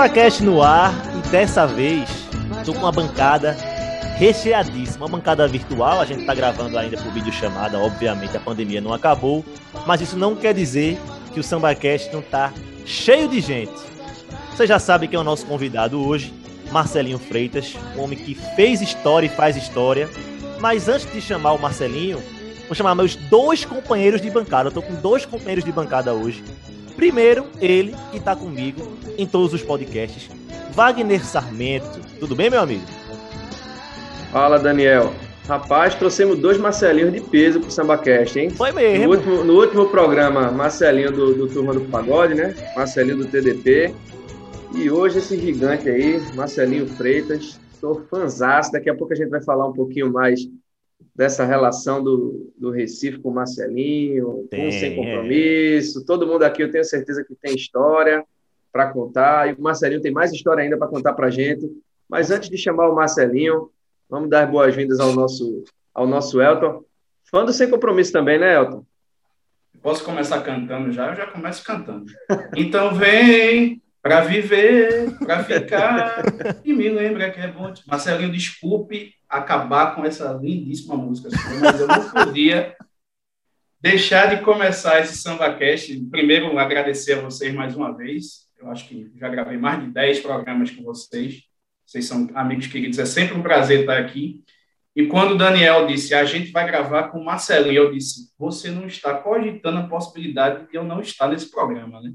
SambaCast no ar e dessa vez estou com uma bancada recheadíssima, uma bancada virtual, a gente está gravando ainda por videochamada, obviamente a pandemia não acabou, mas isso não quer dizer que o SambaCast não está cheio de gente. Você já sabe quem é o nosso convidado hoje, Marcelinho Freitas, um homem que fez história e faz história, mas antes de chamar o Marcelinho, vou chamar meus dois companheiros de bancada, eu tô com dois companheiros de bancada hoje, Primeiro, ele que está comigo em todos os podcasts, Wagner Sarmento. Tudo bem, meu amigo? Fala, Daniel. Rapaz, trouxemos dois Marcelinhos de peso pro SambaCast, hein? Foi mesmo. No último, no último programa, Marcelinho do, do Turma do Pagode, né? Marcelinho do TDP. E hoje esse gigante aí, Marcelinho Freitas. Sou fãzaço. Daqui a pouco a gente vai falar um pouquinho mais dessa relação do, do Recife com o Marcelinho, tem, com Sem Compromisso. É. Todo mundo aqui eu tenho certeza que tem história para contar, e o Marcelinho tem mais história ainda para contar para a gente. Mas antes de chamar o Marcelinho, vamos dar boas-vindas ao nosso, ao nosso Elton. Fã do Sem Compromisso também, né, Elton? Posso começar cantando já? Eu já começo cantando. Então vem para viver, para ficar, e me lembra que é bom. Marcelinho, desculpe acabar com essa lindíssima música, mas eu não podia deixar de começar esse SambaCast. Primeiro, agradecer a vocês mais uma vez. Eu acho que já gravei mais de 10 programas com vocês. Vocês são amigos queridos, é sempre um prazer estar aqui. E quando o Daniel disse, a gente vai gravar com o Marcelinho, eu disse, você não está cogitando a possibilidade de eu não estar nesse programa, né?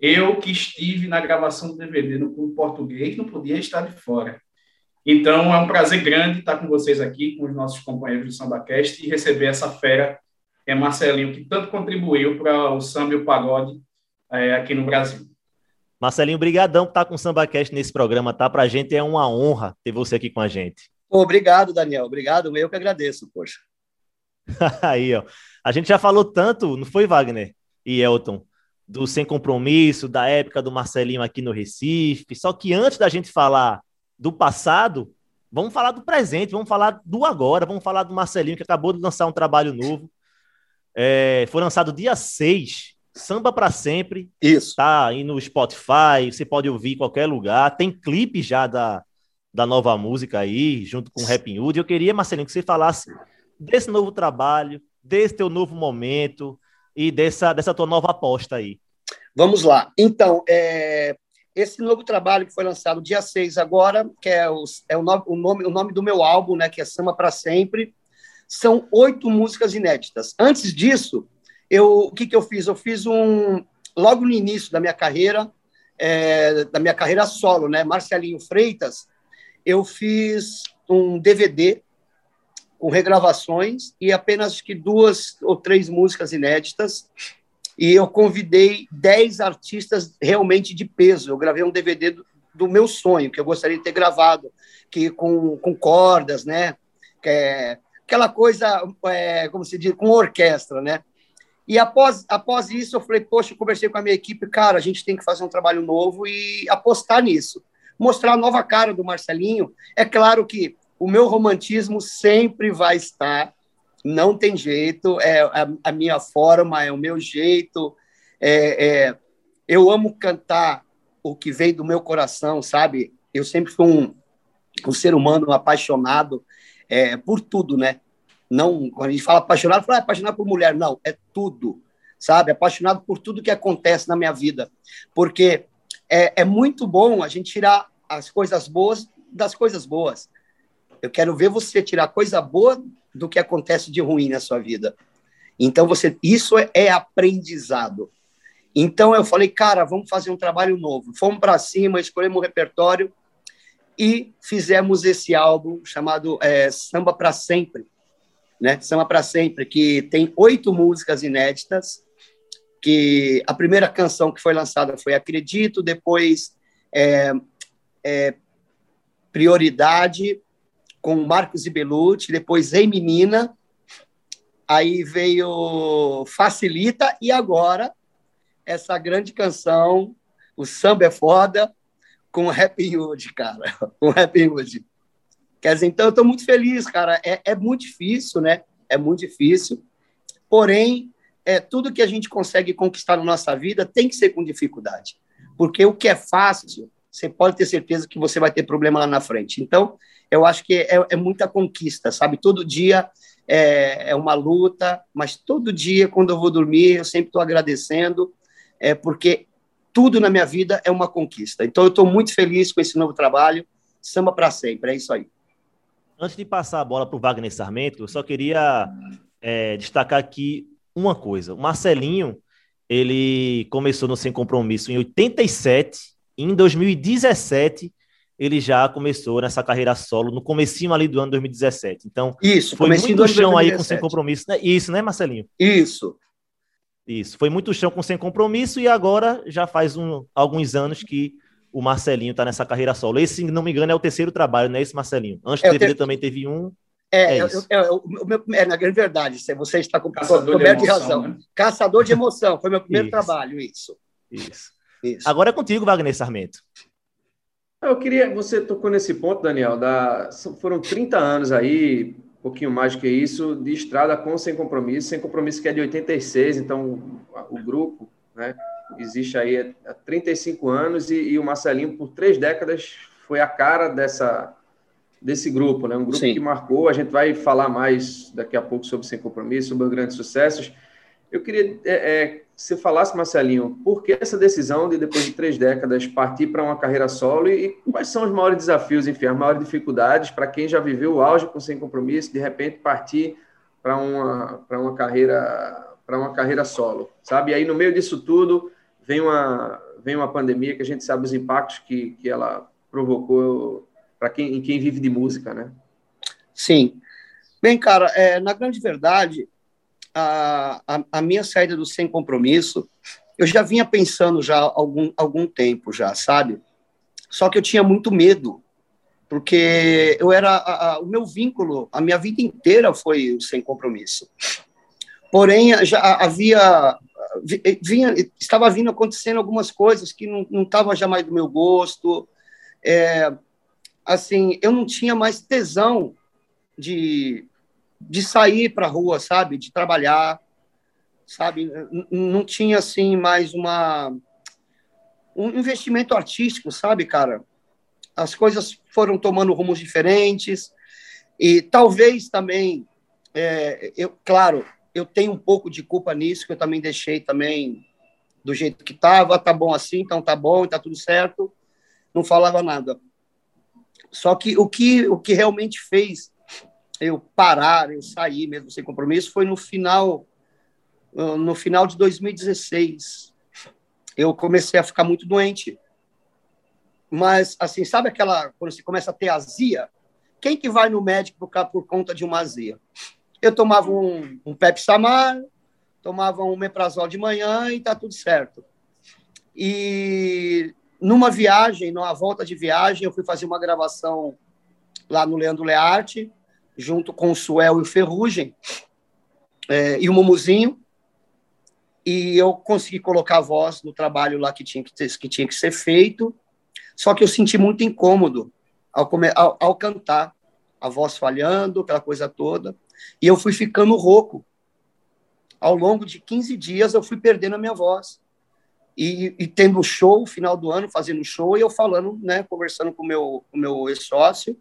Eu que estive na gravação do DVD no português, não podia estar de fora. Então, é um prazer grande estar com vocês aqui, com os nossos companheiros do SambaCast, e receber essa fera, que é Marcelinho, que tanto contribuiu para o samba e o pagode é, aqui no Brasil. Marcelinho, brigadão por estar com o SambaCast nesse programa, tá? Para a gente é uma honra ter você aqui com a gente. Obrigado, Daniel. Obrigado. Eu que agradeço, poxa. Aí, ó. A gente já falou tanto, não foi, Wagner e Elton, do Sem Compromisso, da época do Marcelinho aqui no Recife. Só que antes da gente falar do passado, vamos falar do presente, vamos falar do agora, vamos falar do Marcelinho, que acabou de lançar um trabalho novo. É, foi lançado dia 6, Samba para Sempre. Isso. Tá aí no Spotify, você pode ouvir em qualquer lugar. Tem clipe já da, da nova música aí, junto com o Rap Hood. Eu queria, Marcelinho, que você falasse desse novo trabalho, desse teu novo momento, e dessa, dessa tua nova aposta aí. Vamos lá. Então, é, esse novo trabalho que foi lançado dia 6 agora, que é, o, é o, nome, o, nome, o nome do meu álbum, né, que é Samba para Sempre, são oito músicas inéditas. Antes disso, eu, o que, que eu fiz? Eu fiz um, logo no início da minha carreira, é, da minha carreira solo, né, Marcelinho Freitas, eu fiz um DVD com regravações e apenas que duas ou três músicas inéditas. E eu convidei dez artistas realmente de peso. Eu gravei um DVD do, do, meu sonho, que eu gostaria de ter gravado, que com, com cordas, né? É, aquela coisa, é, como se diz, com orquestra, né? E após, após isso, eu falei, poxa, eu conversei com a minha equipe, cara, a gente tem que fazer um trabalho novo e apostar nisso. Mostrar a nova cara do Marcelinho. É claro que o meu romantismo sempre vai estar, não tem jeito, é a, a minha forma, é o meu jeito. É, é, eu amo cantar o que vem do meu coração, sabe? Eu sempre fui um, um ser humano apaixonado é, por tudo, né? Não, quando a gente fala apaixonado, fala ah, apaixonado por mulher, não, é tudo, sabe? Apaixonado por tudo que acontece na minha vida, porque é, é muito bom a gente tirar as coisas boas das coisas boas. Eu quero ver você tirar coisa boa do que acontece de ruim na sua vida. Então você, isso é, é aprendizado. Então eu falei, cara, vamos fazer um trabalho novo. Fomos para cima, escolhemos um repertório e fizemos esse álbum chamado é, Samba para Sempre, né? Samba para Sempre, que tem oito músicas inéditas. Que a primeira canção que foi lançada foi Acredito, depois é, é, Prioridade, com Marcos e Belucci, depois Ei Menina, aí veio Facilita e agora essa grande canção, o Samba é Foda, com Happy Hood, cara, com Happy Hood. Quer dizer, então eu estou muito feliz, cara. É, é muito difícil, né? É muito difícil. Porém, é tudo que a gente consegue conquistar na nossa vida tem que ser com dificuldade. Porque o que é fácil, você pode ter certeza que você vai ter problema lá na frente. Então, eu acho que é, é muita conquista, sabe? Todo dia é, é, uma luta, mas todo dia, quando eu vou dormir, eu sempre estou agradecendo, é, porque tudo na minha vida é uma conquista. Então, eu estou muito feliz com esse novo trabalho. Samba para sempre, é isso aí. Antes de passar a bola para o Wagner Sarmento, eu só queria é, destacar aqui uma coisa. O Marcelinho, ele começou no Sem Compromisso em 87, e em 2017 ele já começou nessa carreira solo, no comecinho ali do ano 2017. Então, Isso, foi muito chão aí com Sem Compromisso. Né? Isso, né, Marcelinho? Isso. Isso, foi muito chão com Sem Compromisso e agora já faz um, alguns anos que o Marcelinho está nessa carreira solo. Esse, se não me engano, é o terceiro trabalho, não é esse, Marcelinho? Antes é, dele ter... também teve um. É, é, eu, eu, eu, é, na grande verdade, você está com Caçador de, emoção, de razão. Né? Caçador de emoção, foi meu primeiro isso. trabalho, isso. Isso. Isso. Agora é contigo, Wagner Sarmento. Eu queria, você tocou nesse ponto, Daniel, da, foram 30 anos aí, um pouquinho mais do que isso, de estrada com Sem Compromisso, Sem Compromisso que é de 86, então o grupo, né, existe aí há 35 anos e, e, o Marcelinho, por três décadas, foi a cara dessa, desse grupo, né? Um grupo Sim. que marcou. A gente vai falar mais daqui a pouco sobre Sem Compromisso, sobre os grandes sucessos. Eu queria é, é, você falasse, Marcelinho, por que essa decisão de, depois de três décadas, partir para uma carreira solo e, e, quais são os maiores desafios, enfim, as maiores dificuldades para quem já viveu o auge com Sem Compromisso, de repente partir para uma, para uma carreira para uma carreira solo, sabe? E aí, no meio disso tudo, vem uma, vem uma pandemia que a gente sabe os impactos que, que ela provocou para quem, quem vive de música, né? Sim. Bem, cara, é, na grande verdade, a, a, a, minha saída do Sem Compromisso, eu já vinha pensando já há algum, algum tempo já, sabe? Só que eu tinha muito medo, porque eu era a, o meu vínculo, a minha vida inteira foi o Sem Compromisso. Porém, já havia vinha, estava vindo acontecendo algumas coisas que não, não tava já mais do meu gosto. É, assim, eu não tinha mais tesão de, de sair para rua, sabe? De trabalhar, sabe? Não tinha, assim, mais uma um investimento artístico, sabe, cara? As coisas foram tomando rumos diferentes e talvez também, é, eu, claro, eu tenho um pouco de culpa nisso, que eu também deixei também do jeito que estava, tá bom assim, então tá bom, tá tudo certo, não falava nada. Só que o que o que realmente fez eu parar, eu sair mesmo sem compromisso foi no final no final de 2016. Eu comecei a ficar muito doente. Mas assim, sabe aquela quando você começa a ter azia? Quem que vai no médico por, por conta de uma azia? Eu tomava um, um Pepsi Samar, tomava um Meprazol de manhã e tá tudo certo. E numa viagem, numa volta de viagem, eu fui fazer uma gravação lá no Leandro Learte, junto com o Suel e o Ferrugem, é, e o Mumuzinho, e eu consegui colocar a voz no trabalho lá que tinha que, ter, que, tinha que ser feito, só que eu senti muito incômodo ao, ao, ao cantar, a voz falhando, aquela coisa toda. E eu fui ficando rouco. Ao longo de 15 dias, eu fui perdendo a minha voz. E, e tendo show, final do ano, fazendo show, e eu falando, né, conversando com meu, o meu ex-sócio,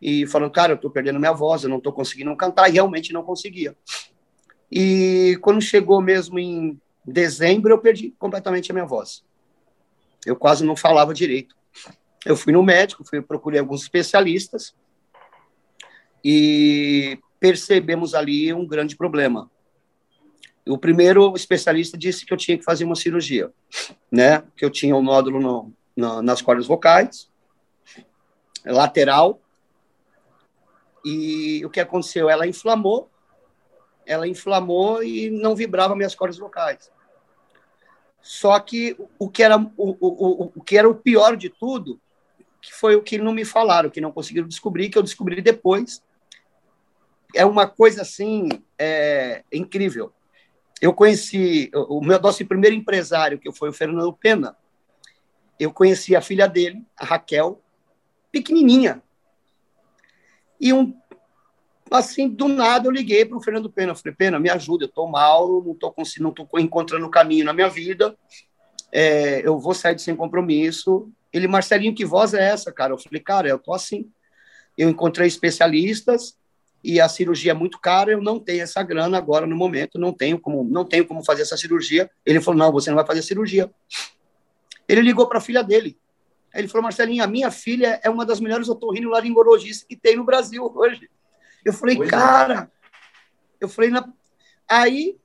e falando, cara, eu tô perdendo minha voz, eu não tô conseguindo cantar, e realmente não conseguia. E quando chegou mesmo em dezembro, eu perdi completamente a minha voz. Eu quase não falava direito. Eu fui no médico, fui procurei alguns especialistas, e percebemos ali um grande problema. O primeiro especialista disse que eu tinha que fazer uma cirurgia, né? Que eu tinha um nódulo no, no, nas cordas vocais, lateral. E o que aconteceu? Ela inflamou, ela inflamou e não vibrava minhas cordas vocais. Só que o que era o, o, o, que era o pior de tudo, que foi o que não me falaram, que não conseguiram descobrir, que eu descobri depois, é uma coisa assim é, incrível. Eu conheci o meu nosso primeiro empresário, que foi o Fernando Pena. Eu conheci a filha dele, a Raquel, pequenininha. E um assim, do nada eu liguei para o Fernando Pena, eu falei: "Pena, me ajuda, eu estou mal, não estou não tô encontrando caminho na minha vida. é, eu vou sair de sem compromisso. Ele, Marcelinho, que voz é essa, cara? Eu falei, cara, eu tô assim. Eu encontrei especialistas e a cirurgia é muito cara, eu não tenho essa grana agora no momento, não tenho como, não tenho como fazer essa cirurgia. Ele falou: "Não, você não vai fazer cirurgia". Ele ligou para a filha dele. Ele falou: "Marcelinho, a minha filha é uma das melhores otorrinolaringologistas que tem no Brasil hoje". Eu falei: pois é. "Cara, é. eu falei na aí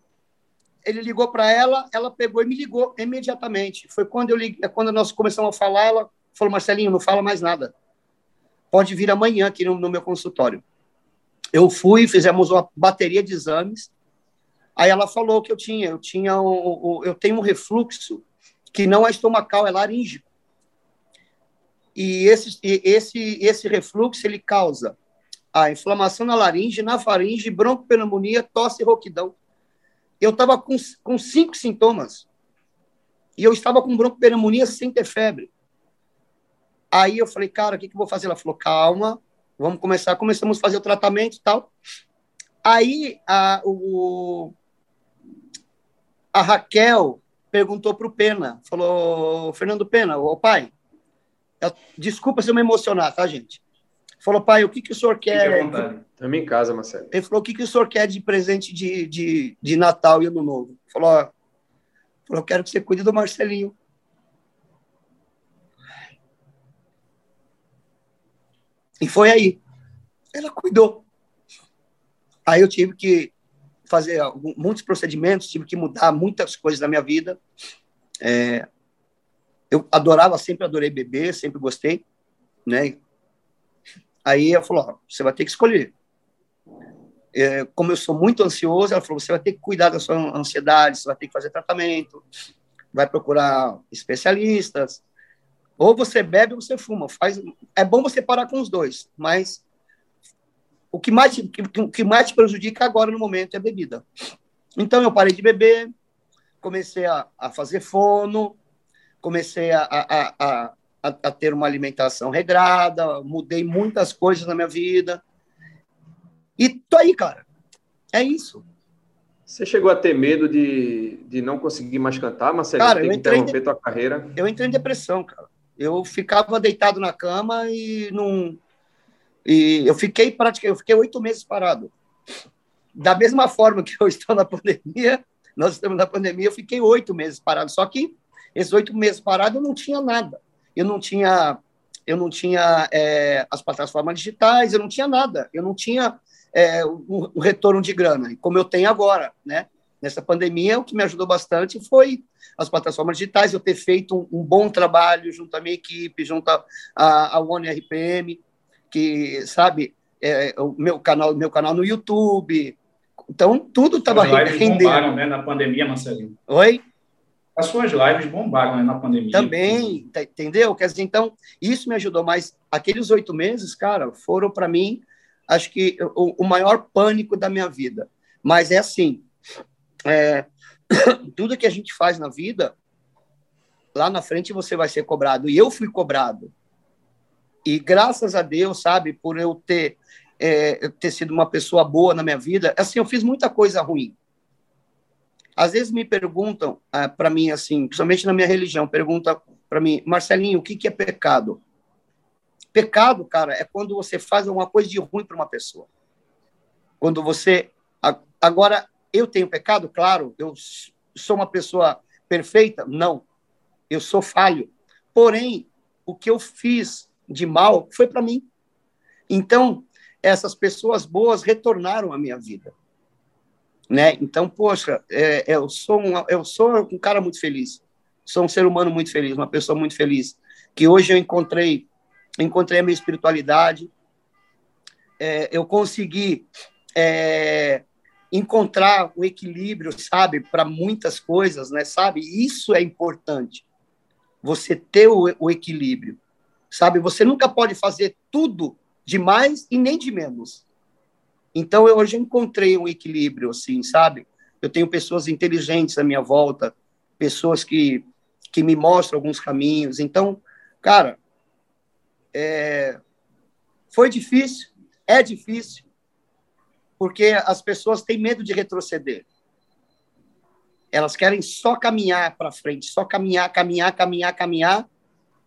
ele ligou para ela, ela pegou e me ligou imediatamente. Foi quando eu liguei, quando nós começamos a falar, ela falou: "Marcelinho, não fala mais nada. Pode vir amanhã aqui no, no meu consultório". Eu fui, fizemos uma bateria de exames. Aí ela falou que eu tinha, eu tinha, um, eu tenho um refluxo que não é estomacal, é laríngeo. E esse, esse, esse refluxo ele causa a inflamação na laringe, na faringe, broncopneumonia, tosse e rouquidão. Eu estava com, com cinco sintomas. E eu estava com broncopneumonia sem ter febre. Aí eu falei, cara, o que, que eu vou fazer? Ela falou, calma, vamos começar. Começamos a fazer o tratamento e tal. Aí a, o, a Raquel perguntou para o Pena, falou, Fernando Pena, o pai, eu, desculpa se eu me emocionar, tá, gente? Falou, pai, o que, que o senhor quer? Estamos em casa, Marcelo. Ele falou, o que, que o senhor quer de presente de, de, de Natal e Ano Novo? Falou, ó, falou, eu quero que você cuide do Marcelinho. E foi aí. Ela cuidou. Aí eu tive que fazer muitos procedimentos, tive que mudar muitas coisas na minha vida. É, eu adorava, sempre adorei beber, sempre gostei, né? Aí ela falou, você vai ter que escolher. É, como eu sou muito ansioso, ela falou, você vai ter que cuidar da sua ansiedade, você vai ter que fazer tratamento, vai procurar especialistas, ou você bebe ou você fuma. Faz, é bom você parar com os dois, mas o que mais, o que mais te prejudica agora no momento é a bebida. Então eu parei de beber, comecei a, a fazer fono, comecei a, a, a, a, ter uma alimentação regrada, mudei muitas coisas na minha vida. E tô aí, cara. É isso. Você chegou a ter medo de, de não conseguir mais cantar, Marcelo? Cara, eu entrei interromper de... tua carreira? Eu entrei em depressão, cara. Eu ficava deitado na cama e não. E eu fiquei praticamente, eu fiquei oito meses parado. Da mesma forma que eu estou na pandemia, nós estamos na pandemia, eu fiquei oito meses parado. Só que esses oito meses parado eu não tinha nada. Eu não tinha, eu não tinha é, as plataformas digitais, eu não tinha nada. Eu não tinha é, um, um retorno de grana, como eu tenho agora, né? Nessa pandemia, o que me ajudou bastante foi as plataformas digitais, eu ter feito um, um bom trabalho junto à minha equipe, junto à One RPM, que, sabe, é, o meu canal, meu canal no YouTube. Então, tudo estava rendendo. bombaram, né, na pandemia, Marcelinho. Oi? As suas lives bombaram né, na pandemia. Também, tá, entendeu? Quer dizer, então, isso me ajudou, mas aqueles oito meses, cara, foram para mim, acho que o, o maior pânico da minha vida. Mas é assim, é, tudo que a gente faz na vida, lá na frente você vai ser cobrado. E eu fui cobrado. E graças a Deus, sabe, por eu ter, é, ter sido uma pessoa boa na minha vida, assim, eu fiz muita coisa ruim. Às vezes me perguntam ah, para mim, assim, principalmente na minha religião, pergunta para mim, Marcelinho, o que, que é pecado? Pecado, cara, é quando você faz alguma coisa de ruim para uma pessoa. Quando você. Agora, eu tenho pecado? Claro. Eu sou uma pessoa perfeita? Não. Eu sou falho. Porém, o que eu fiz de mal foi para mim. Então, essas pessoas boas retornaram à minha vida. Né? Então, poxa, é, eu, sou um, eu sou um cara muito feliz. Sou um ser humano muito feliz, uma pessoa muito feliz. Que hoje eu encontrei, encontrei a minha espiritualidade. É, eu consegui é, encontrar o equilíbrio, sabe, para muitas coisas, né, sabe? Isso é importante. Você ter o, o, equilíbrio, sabe? Você nunca pode fazer tudo de mais e nem de menos. Então, eu hoje encontrei um equilíbrio, assim, sabe? Eu tenho pessoas inteligentes à minha volta, pessoas que, que me mostram alguns caminhos. Então, cara, é... foi difícil, é difícil, porque as pessoas têm medo de retroceder. Elas querem só caminhar para frente, só caminhar, caminhar, caminhar, caminhar.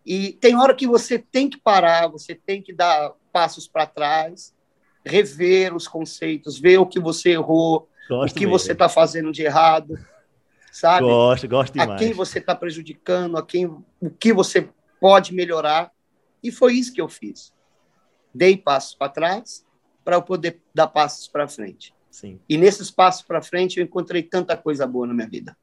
E tem hora que você tem que parar, você tem que dar passos para trás, rever os conceitos, ver o que você errou, Gosto o que mesmo. você está fazendo de errado, sabe? Gosto, gosto demais. A quem você está prejudicando, a quem, o que você pode melhorar. E foi isso que eu fiz. Dei passos para trás para eu poder dar passos para frente. Sim. E nesses passos para frente eu encontrei tanta coisa boa na minha vida.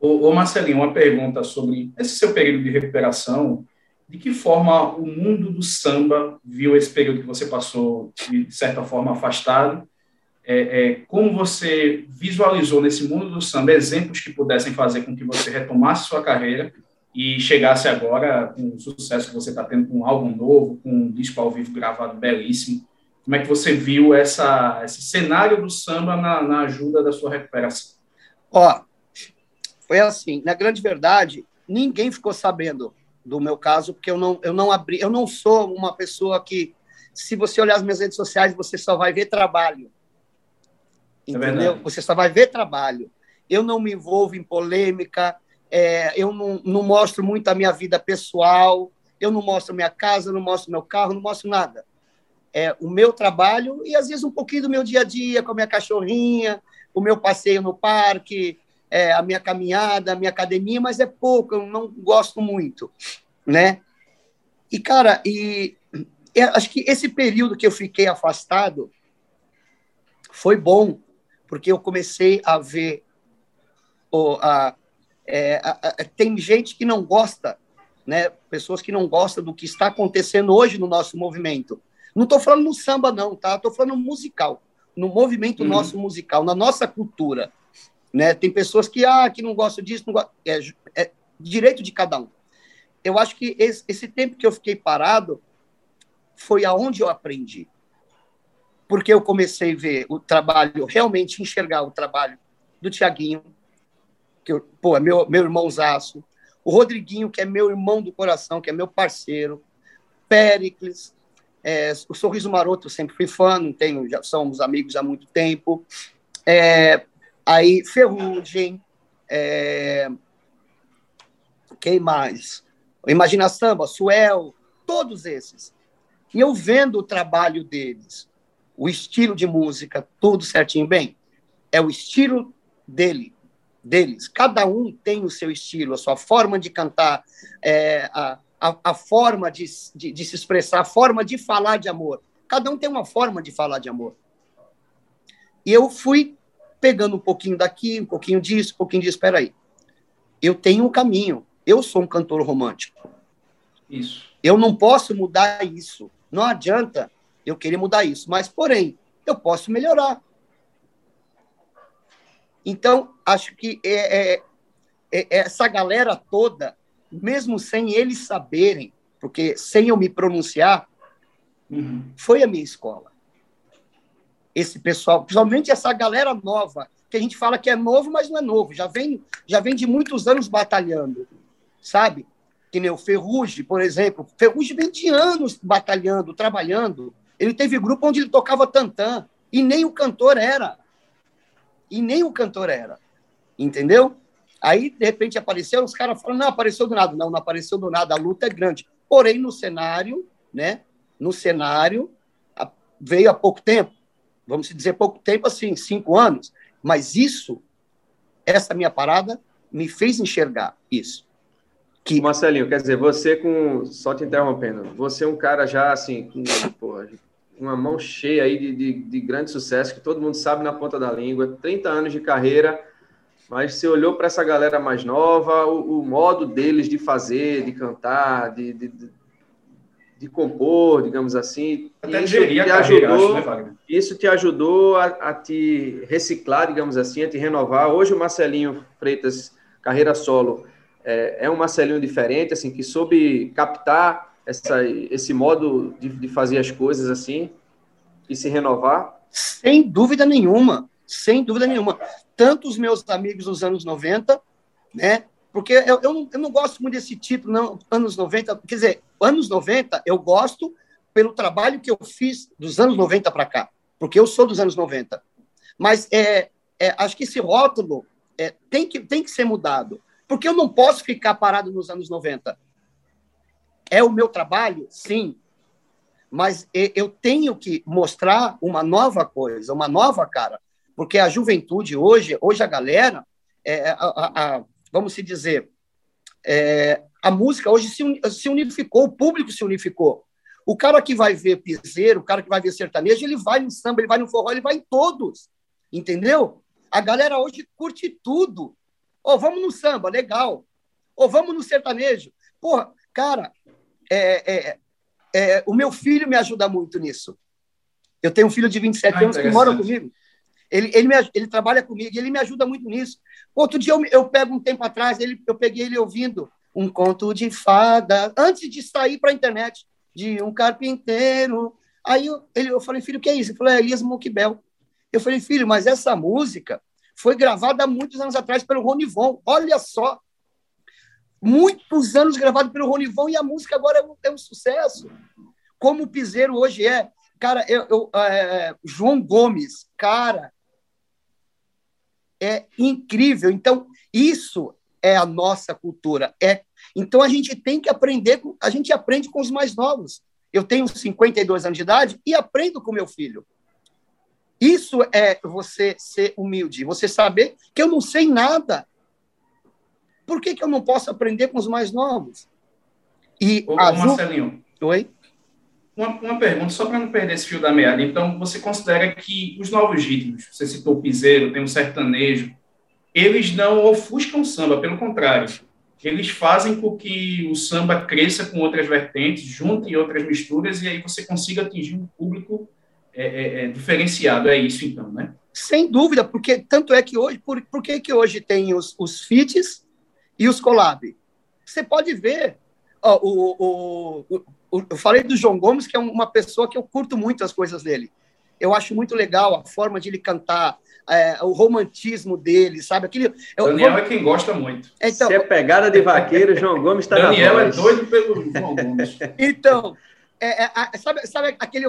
Ô, ô Marcelinho, uma pergunta sobre esse seu período de recuperação. De que forma o mundo do samba viu esse período que você passou, de certa forma, afastado? É, é, como você visualizou nesse mundo do samba exemplos que pudessem fazer com que você retomasse sua carreira e chegasse agora com o sucesso que você está tendo com um álbum novo, com um disco ao vivo gravado belíssimo? Como é que você viu essa, esse cenário do samba na, na ajuda da sua recuperação? Ó, foi assim, na grande verdade, ninguém ficou sabendo do meu caso, porque eu não, eu não abri, eu não sou uma pessoa que, se você olhar as minhas redes sociais, você só vai ver trabalho. É entendeu? É você só vai ver trabalho. Eu não me envolvo em polêmica, é, eu não, não mostro muito a minha vida pessoal, eu não mostro minha casa, não mostro meu carro, não mostro nada. É o meu trabalho e às vezes um pouquinho do meu dia a dia com a minha cachorrinha, o meu passeio no parque, é, a minha caminhada, a minha academia, mas é pouco, eu não gosto muito, né? E cara, e acho que esse período que eu fiquei afastado foi bom, porque eu comecei a ver o, a, é, a, a, tem gente que não gosta, né? Pessoas que não gostam do que está acontecendo hoje no nosso movimento. Não estou falando no samba, não, tá? Estou falando musical, no movimento uhum. nosso musical, na nossa cultura. Né? Tem pessoas que, ah, que não gostam disso, não gostam. É, é direito de cada um. Eu acho que esse, esse tempo que eu fiquei parado foi aonde eu aprendi. Porque eu comecei a ver o trabalho, realmente enxergar o trabalho do Tiaguinho, que eu, pô, é meu, meu irmãozaço, o Rodriguinho, que é meu irmão do coração, que é meu parceiro, Péricles, é, o Sorriso Maroto, eu sempre fui fã, não tenho, já somos amigos há muito tempo. É, aí, Ferrugem, é, quem mais? Imagina Samba, Suel, todos esses. E eu vendo o trabalho deles, o estilo de música, tudo certinho, bem, é o estilo dele, deles. Cada um tem o seu estilo, a sua forma de cantar, é, a, a, a forma de, de, de se expressar, a forma de falar de amor. Cada um tem uma forma de falar de amor. E eu fui pegando um pouquinho daqui, um pouquinho disso, um pouquinho disso. Espera aí. Eu tenho um caminho. Eu sou um cantor romântico. Isso. Eu não posso mudar isso. Não adianta eu querer mudar isso. Mas, porém, eu posso melhorar. Então, acho que é, é, é, essa galera toda mesmo sem eles saberem, porque sem eu me pronunciar, uhum. foi a minha escola. Esse pessoal, principalmente essa galera nova, que a gente fala que é novo, mas não é novo, já vem, já vem de muitos anos batalhando, sabe? Que nem o Ferrugem, por exemplo. Ferrugem vem de anos batalhando, trabalhando. Ele teve grupo onde ele tocava tantã, e nem o cantor era. E nem o cantor era. Entendeu? Aí, de repente, apareceu, os caras falam, não, apareceu do nada. Não, não apareceu do nada, a luta é grande. Porém, no cenário, né? No cenário, veio há pouco tempo, vamos dizer pouco tempo, assim, cinco anos, mas isso, essa minha parada, me fez enxergar isso. Que... Marcelinho, quer dizer, você com. Só te interrompendo, você é um cara já assim, com porra, uma mão cheia aí de, de, de grande sucesso, que todo mundo sabe na ponta da língua, 30 anos de carreira mas você olhou para essa galera mais nova, o, o, modo deles de fazer, de cantar, de, de, de, compor, digamos assim. Até isso te ajudou, acho, né, isso te ajudou a, a, te reciclar, digamos assim, a te renovar. Hoje o Marcelinho Freitas, carreira solo, é, é um Marcelinho diferente, assim, que soube captar essa, esse modo de, de fazer as coisas assim e se renovar. Sem dúvida nenhuma, sem dúvida nenhuma tanto os meus amigos dos anos 90, né? Porque eu, eu, não, eu não gosto muito desse título, não, anos 90. Quer dizer, anos 90 eu gosto pelo trabalho que eu fiz dos anos 90 para cá, porque eu sou dos anos 90. Mas é, é, acho que esse rótulo é, tem, que, tem que ser mudado. Porque eu não posso ficar parado nos anos 90. É o meu trabalho? Sim. Mas eu tenho que mostrar uma nova coisa, uma nova cara. Porque a juventude hoje, hoje a galera, é, a, a, vamos se dizer, é, a música hoje se, se unificou, o público se unificou. O cara que vai ver piseiro, o cara que vai ver sertanejo, ele vai no samba, ele vai no forró, ele vai em todos. Entendeu? A galera hoje curte tudo. Ou oh, vamos no samba, legal. Ou oh, vamos no sertanejo. Porra, cara, é, é, é, o meu filho me ajuda muito nisso. Eu tenho um filho de 27 ah, anos que mora comigo. Ele, ele, me, ele trabalha comigo e ele me ajuda muito nisso. Outro dia eu, eu pego um tempo atrás, ele, eu peguei ele ouvindo um conto de fada, antes de sair para a internet de um carpinteiro. Aí eu, ele, eu falei, filho, o que é isso? Ele falou, é Elias Moquibel. Eu falei, filho, mas essa música foi gravada há muitos anos atrás pelo Ronivon. Olha só. Muitos anos gravado pelo Ronivon e a música agora é um, é um sucesso. Como o Piseiro hoje é. Cara, eu, eu é, João Gomes, cara, é incrível. Então, isso é a nossa cultura. É então a gente tem que aprender, a gente aprende com os mais novos. Eu tenho 52 anos de idade e aprendo com meu filho. Isso é você ser humilde, você saber que eu não sei nada. Por que, que eu não posso aprender com os mais novos? E Ô, Ju... Marcelinho. Oi? Uma, uma pergunta, só para não perder esse fio da meada. Então, você considera que os novos ritmos, você citou o piseiro, tem um sertanejo, eles não ofuscam o samba, pelo contrário eles fazem com que o samba cresça com outras vertentes, junte outras misturas, e aí você consiga atingir um público é, é, é, diferenciado. É isso, então, né? Sem dúvida, porque tanto é que hoje, por, por que, que hoje tem os, os feats e os collab? Você pode ver, o, o, o, eu falei do João Gomes, que é uma pessoa que eu curto muito as coisas dele. Eu acho muito legal a forma de ele cantar, é, o romantismo dele, sabe? Aquele, Daniel é quem gosta muito. Então, Se é pegada de vaqueiro, João Gomes está na Daniel é doido pelo João Gomes. então, é, é, sabe, sabe aquele...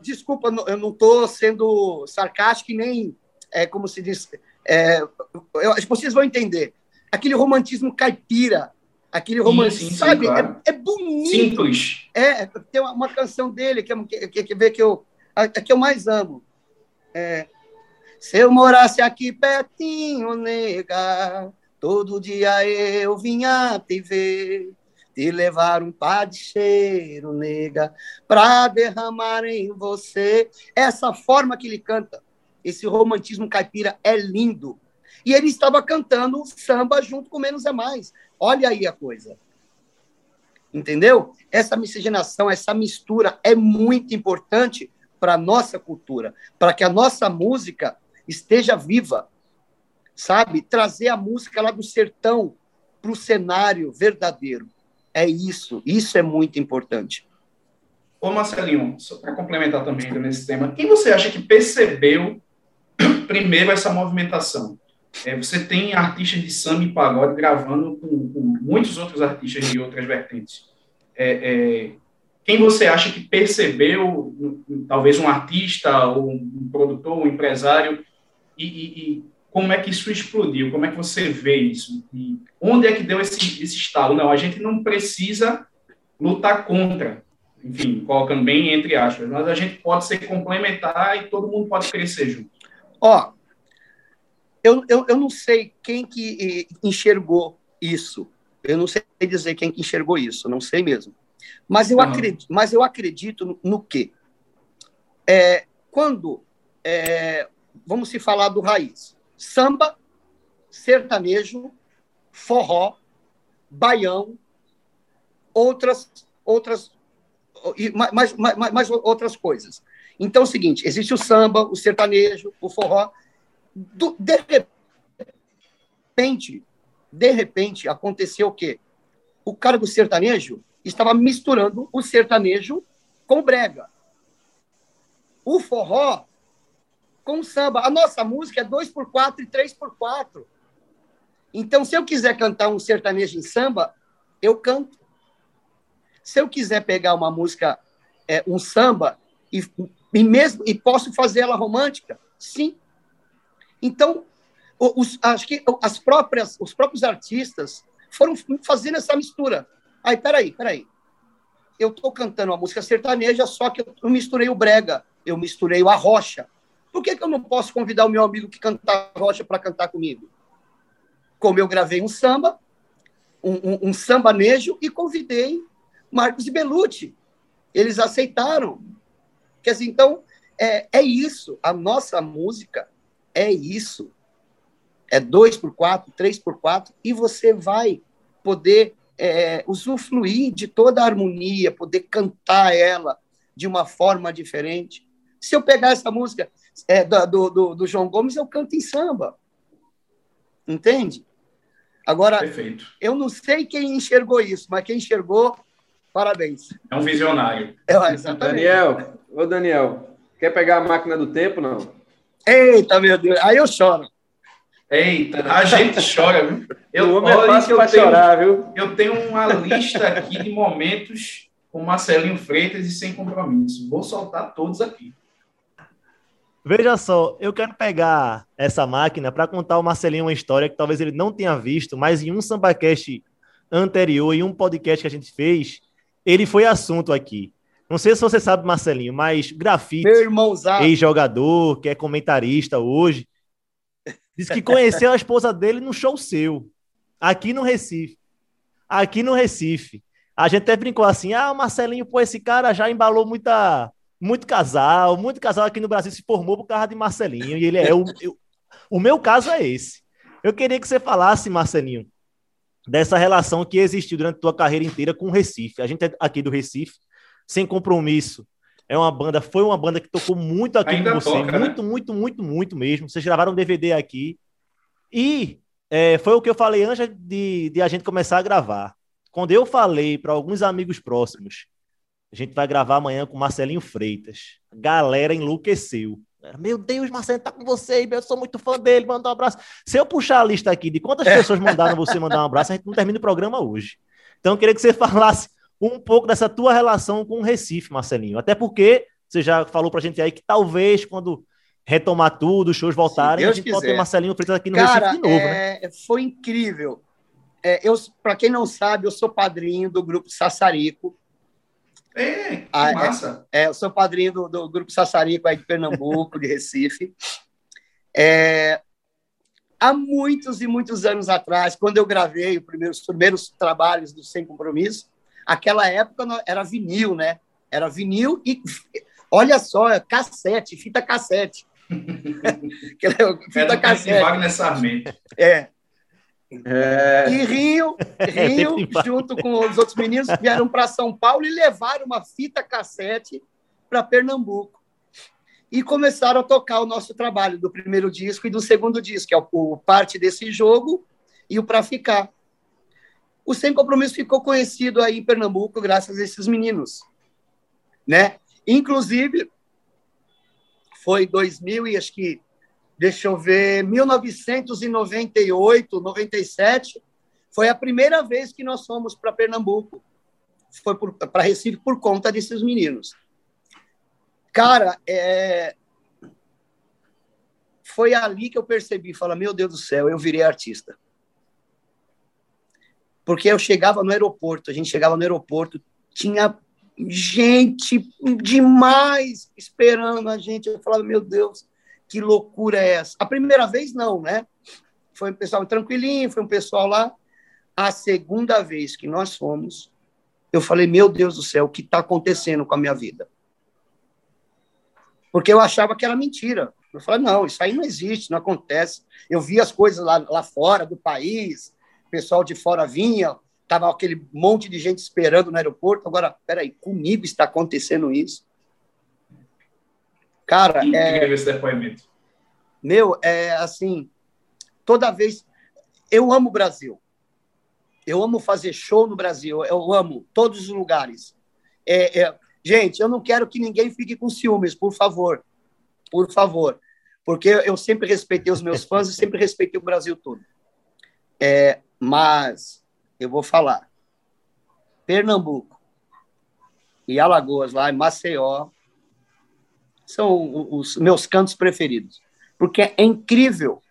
Desculpa, eu não estou sendo sarcástico e nem, é, como se diz... É, eu, acho que vocês vão entender. Aquele romantismo caipira, aquele romantismo, sim, sim, sabe? Claro. É, é, bonito. Simples. É, tem uma, uma canção dele que, que, que, que, que eu, a, que eu mais amo. É, se eu morasse aqui pertinho, nega, todo dia eu vinha te ver, te levar um pá de cheiro, nega, pra derramar em você. Essa forma que ele canta, esse romantismo caipira é lindo. E ele estava cantando samba junto com Menos é Mais. Olha aí a coisa. Entendeu? Essa miscigenação, essa mistura é muito importante para a nossa cultura, para que a nossa música esteja viva, sabe? Trazer a música lá do sertão para o cenário verdadeiro. É isso, isso é muito importante. Ô Marcelinho, só para complementar também nesse tema, quem você acha que percebeu primeiro essa movimentação? É, você tem artistas de samba e pagode gravando com, com muitos outros artistas de outras vertentes. É, é, quem você acha que percebeu, talvez um artista, ou um produtor, um empresário, e, e, e, como é que isso explodiu? Como é que você vê isso? E onde é que deu esse, esse estalo? Não, a gente não precisa lutar contra, enfim, colocando bem entre aspas, mas a gente pode ser complementar e todo mundo pode crescer junto. Ó, eu, eu, eu não sei quem que enxergou isso. Eu não sei dizer quem que enxergou isso, não sei mesmo. Mas eu, uhum. acredito, mas eu acredito no, no quê? É, quando é, vamos se falar do raiz. Samba, sertanejo, forró, baião, outras, outras, mais, mais, mais outras coisas. Então é o seguinte: existe o samba, o sertanejo, o forró. Do, de repente, de repente, aconteceu o quê? O cara do sertanejo estava misturando o sertanejo com brega. O forró com samba. A nossa música é 2x4 e 3x4. Então, se eu quiser cantar um sertanejo em samba, eu canto. Se eu quiser pegar uma música, é, um samba, e, e, mesmo, e posso fazer ela romântica, sim. Então, os, acho que as próprias, os próprios artistas foram fazendo essa mistura. Aí, peraí, peraí. Eu estou cantando uma música sertaneja, só que eu misturei o brega, eu misturei o arrocha. Por que, que eu não posso convidar o meu amigo que canta arrocha para cantar comigo? Como eu gravei um samba, um, um, um sambanejo, e convidei Marcos e Belucci. Eles aceitaram. Quer dizer, então, é, é isso. A nossa música é isso é 2 por 4, 3 por 4, e você vai poder é, usufruir de toda a harmonia, poder cantar ela de uma forma diferente. Se eu pegar essa música é, do, do, do, João Gomes, eu canto em samba. Entende? Agora, Perfeito. eu não sei quem enxergou isso, mas quem enxergou, parabéns. É um visionário. É, exatamente. Daniel, ô Daniel, quer pegar a máquina do tempo, não? Eita, meu Deus, aí eu choro. Eita, a gente chora, viu? Eu, o homem é fácil para chorar, viu? Eu tenho uma lista aqui de momentos com Marcelinho Freitas e sem compromisso. Vou soltar todos aqui. Veja só, eu quero pegar essa máquina para contar ao Marcelinho uma história que talvez ele não tenha visto, mas em um SambaCast anterior, em um podcast que a gente fez, ele foi assunto aqui. Não sei se você sabe, Marcelinho, mas grafite, ex-jogador, que é comentarista hoje, Diz que conheceu a esposa dele no show seu, aqui no Recife. Aqui no Recife. A gente até brincou assim: ah, o Marcelinho, pô, esse cara já embalou muita, muito casal, muito casal aqui no Brasil se formou por causa de Marcelinho. E ele é. o, eu, o meu caso é esse. Eu queria que você falasse, Marcelinho, dessa relação que existiu durante a tua carreira inteira com o Recife. A gente é aqui do Recife, sem compromisso é uma banda, foi uma banda que tocou muito aqui Ainda com você, toca, muito, né? muito, muito, muito mesmo. Vocês gravaram um DVD aqui. E é, foi o que eu falei antes de, de a gente começar a gravar. Quando eu falei para alguns amigos próximos, a gente vai gravar amanhã com Marcelinho Freitas. A galera enlouqueceu. Meu Deus, Marcelinho tá com você, eu sou muito fã dele, manda um abraço. Se eu puxar a lista aqui de quantas pessoas mandaram você mandar um abraço, a gente não termina o programa hoje. Então, eu queria que você falasse um pouco dessa tua relação com o Recife, Marcelinho. Até porque você já falou pra gente aí que talvez quando retomar tudo, os shows voltarem, a gente quiser. pode ter Marcelinho Freitas aqui no Cara, Recife de novo, né? é... né? Foi incrível. É, eu, para quem não sabe, eu sou padrinho do grupo Sassarico. É, que ah, é, massa. É, eu sou padrinho do, do, grupo Sassarico aí de Pernambuco, de Recife. É, há muitos e muitos anos atrás, quando eu gravei os primeiros, os primeiros trabalhos do Sem Compromisso, Aquela época era vinil, né? Era vinil e, olha só, é cassete, fita cassete. fita cassete. Wagner Sarmento. É. É... E Rio, Rio junto com os outros meninos, vieram para São Paulo e levaram uma fita cassete para Pernambuco. E começaram a tocar o nosso trabalho do primeiro disco e do segundo disco, que é o, o parte desse jogo e o Pra Ficar o Sem Compromisso ficou conhecido aí em Pernambuco graças a esses meninos, né? Inclusive, foi 2000 e acho que, deixa eu ver, 1998, 97, foi a primeira vez que nós fomos para Pernambuco. Foi para Recife por conta desses meninos. Cara, é... foi ali que eu percebi, fala, meu Deus do céu, eu virei artista porque eu chegava no aeroporto, a gente chegava no aeroporto, tinha gente demais esperando a gente. Eu falava, meu Deus, que loucura é essa? A primeira vez, não, né? Foi um pessoal tranquilinho, foi um pessoal lá. A segunda vez que nós fomos, eu falei, meu Deus do céu, o que está acontecendo com a minha vida? Porque eu achava que era mentira. Eu falei, não, isso aí não existe, não acontece. Eu vi as coisas lá, lá fora do país, pessoal de fora vinha, tava aquele monte de gente esperando no aeroporto. Agora, peraí, comigo está acontecendo isso? Cara, é, esse depoimento. Meu, é assim, toda vez eu amo o Brasil. Eu amo fazer show no Brasil. Eu amo todos os lugares. É, é, gente, eu não quero que ninguém fique com ciúmes, por favor. Por favor. Porque eu sempre respeitei os meus fãs e sempre respeitei o Brasil todo. É, mas eu vou falar. Pernambuco e Alagoas, lá em Maceió, são os meus cantos preferidos. Porque é incrível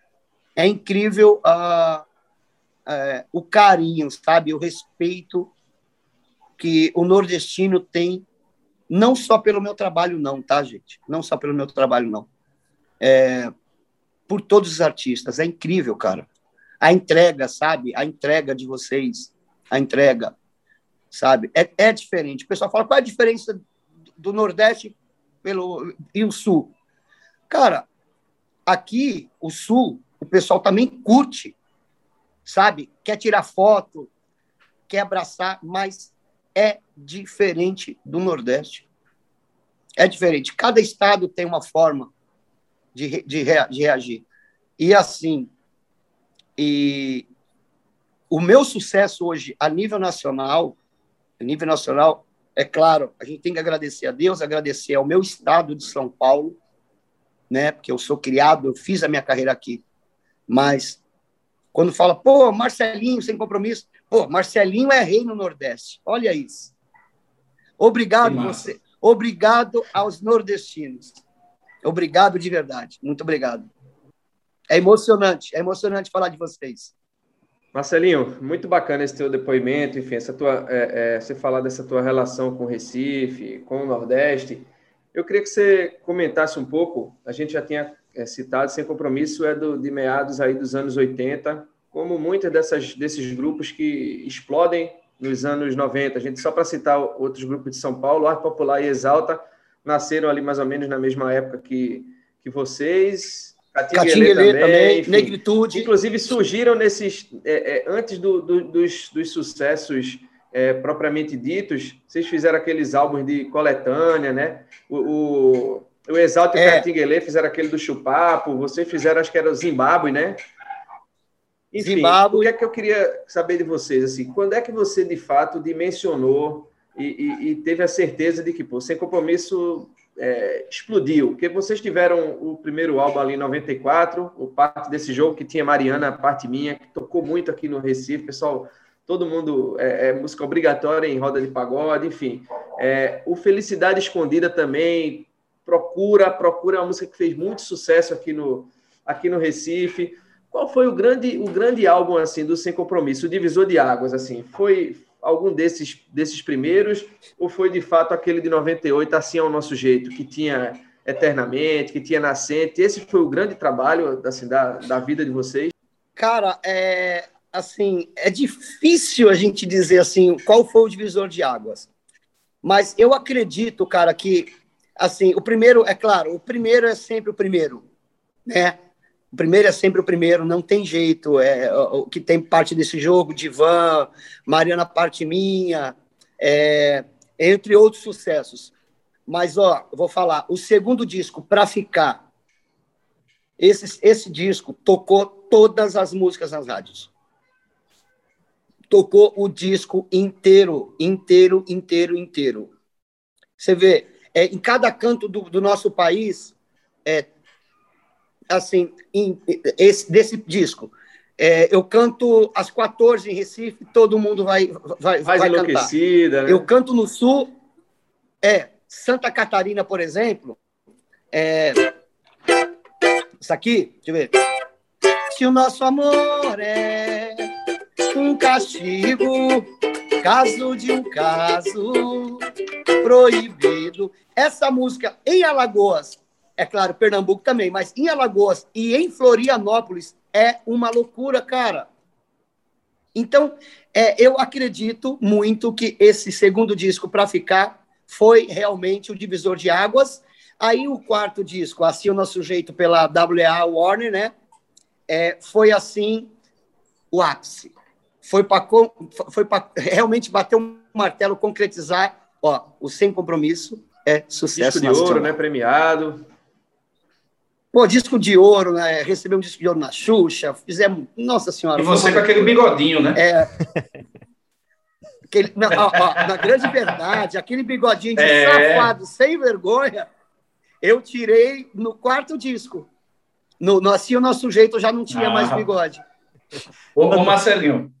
é incrível uh, uh, o carinho, sabe? O respeito que o nordestino tem, não só pelo meu trabalho, não, tá, gente? Não só pelo meu trabalho, não. É, por todos os artistas. É incrível, cara. A entrega, sabe? A entrega de vocês, a entrega, sabe? É, é diferente. O pessoal fala, qual é a diferença do Nordeste pelo, e o Sul? Cara, aqui, o Sul, o pessoal também curte, sabe? Quer tirar foto, quer abraçar, mas é diferente do Nordeste. É diferente. Cada estado tem uma forma de, de, de reagir. E assim, e o meu sucesso hoje a nível nacional, a nível nacional, é claro, a gente tem que agradecer a Deus, agradecer ao meu estado de São Paulo, né? Porque eu sou criado, eu fiz a minha carreira aqui. Mas quando fala, pô, Marcelinho sem compromisso, pô, Marcelinho é rei no Nordeste. Olha isso. Obrigado você, obrigado aos nordestinos. Obrigado de verdade. Muito obrigado. É emocionante, é emocionante falar de vocês. Marcelinho, muito bacana esse teu depoimento, enfim, essa tua, é, é, você falar dessa tua relação com o Recife, com o Nordeste. Eu queria que você comentasse um pouco, a gente já tinha é, citado, Sem Compromisso é do, de meados aí dos anos 80, como muitas dessas, desses grupos que explodem nos anos 90. A gente, só para citar outros grupos de São Paulo, Arte Popular e Exalta, nasceram ali mais ou menos na mesma época que, que vocês, Catinguelê também, também enfim, Negritude. Inclusive surgiram nesses. É, é, antes do, do, dos, dos, sucessos é, propriamente ditos, vocês fizeram aqueles álbuns de coletânea, né? O, o, o Exalto e é. Catinguelê fizeram aquele do Chupapo, vocês fizeram, acho que era o Zimbábue, né? Enfim, Zimbábue. o que é que eu queria saber de vocês? Assim, quando é que você, de fato, dimensionou e, e, e teve a certeza de que, pô, sem compromisso é, explodiu, porque vocês tiveram o primeiro álbum ali em 94, o parte desse jogo que tinha Mariana, parte minha, que tocou muito aqui no Recife, pessoal, todo mundo, é, é música obrigatória em roda de pagode, enfim. É, o Felicidade Escondida também, procura, procura uma música que fez muito sucesso aqui no, aqui no Recife. Qual foi o grande, o grande álbum, assim, do Sem Compromisso, o Divisor de Águas, assim? Foi, algum desses, desses primeiros, ou foi de fato aquele de 98, assim ao nosso jeito, que tinha eternamente, que tinha nascente? Esse foi o grande trabalho assim, da, da vida de vocês? Cara, é assim, é difícil a gente dizer assim qual foi o divisor de águas. Mas eu acredito, cara, que assim, o primeiro, é claro, o primeiro é sempre o primeiro, né? O primeiro é sempre o primeiro, não tem jeito. É, o que tem parte desse jogo, Divan, Mariana Parte Minha, é, entre outros sucessos. Mas, ó, vou falar, o segundo disco, Pra Ficar, esse, esse disco tocou todas as músicas nas rádios. Tocou o disco inteiro, inteiro, inteiro, inteiro. Você vê, é, em cada canto do, do nosso país, é, assim, em, esse, desse disco. É, eu canto às 14 em Recife, todo mundo vai, vai, Mais vai enlouquecida, cantar. Né? Eu canto no Sul, é, Santa Catarina, por exemplo, é, isso aqui, deixa eu ver. Se o nosso amor é um castigo, caso de um caso proibido. Essa música em Alagoas é claro, Pernambuco também, mas em Alagoas e em Florianópolis é uma loucura, cara. Então, é, eu acredito muito que esse segundo disco, para ficar, foi realmente o divisor de águas. Aí o quarto disco, Assim o Nosso Jeito, pela WA Warner, né? É, foi assim o ápice. Foi para foi realmente bater um martelo, concretizar, ó, o Sem Compromisso é sucesso. Disco de ouro, né? Premiado. Pô, disco de ouro, né? Recebeu um disco de ouro na Xuxa, fizemos. Nossa Senhora. E você com aquele bigodinho, né? É. Aquele, não, ó, ó, na grande verdade, aquele bigodinho de é... safado, sem vergonha, eu tirei no quarto disco. No, no Assim o Nosso Jeito já não tinha ah. mais bigode. Ô, ô Marcelinho.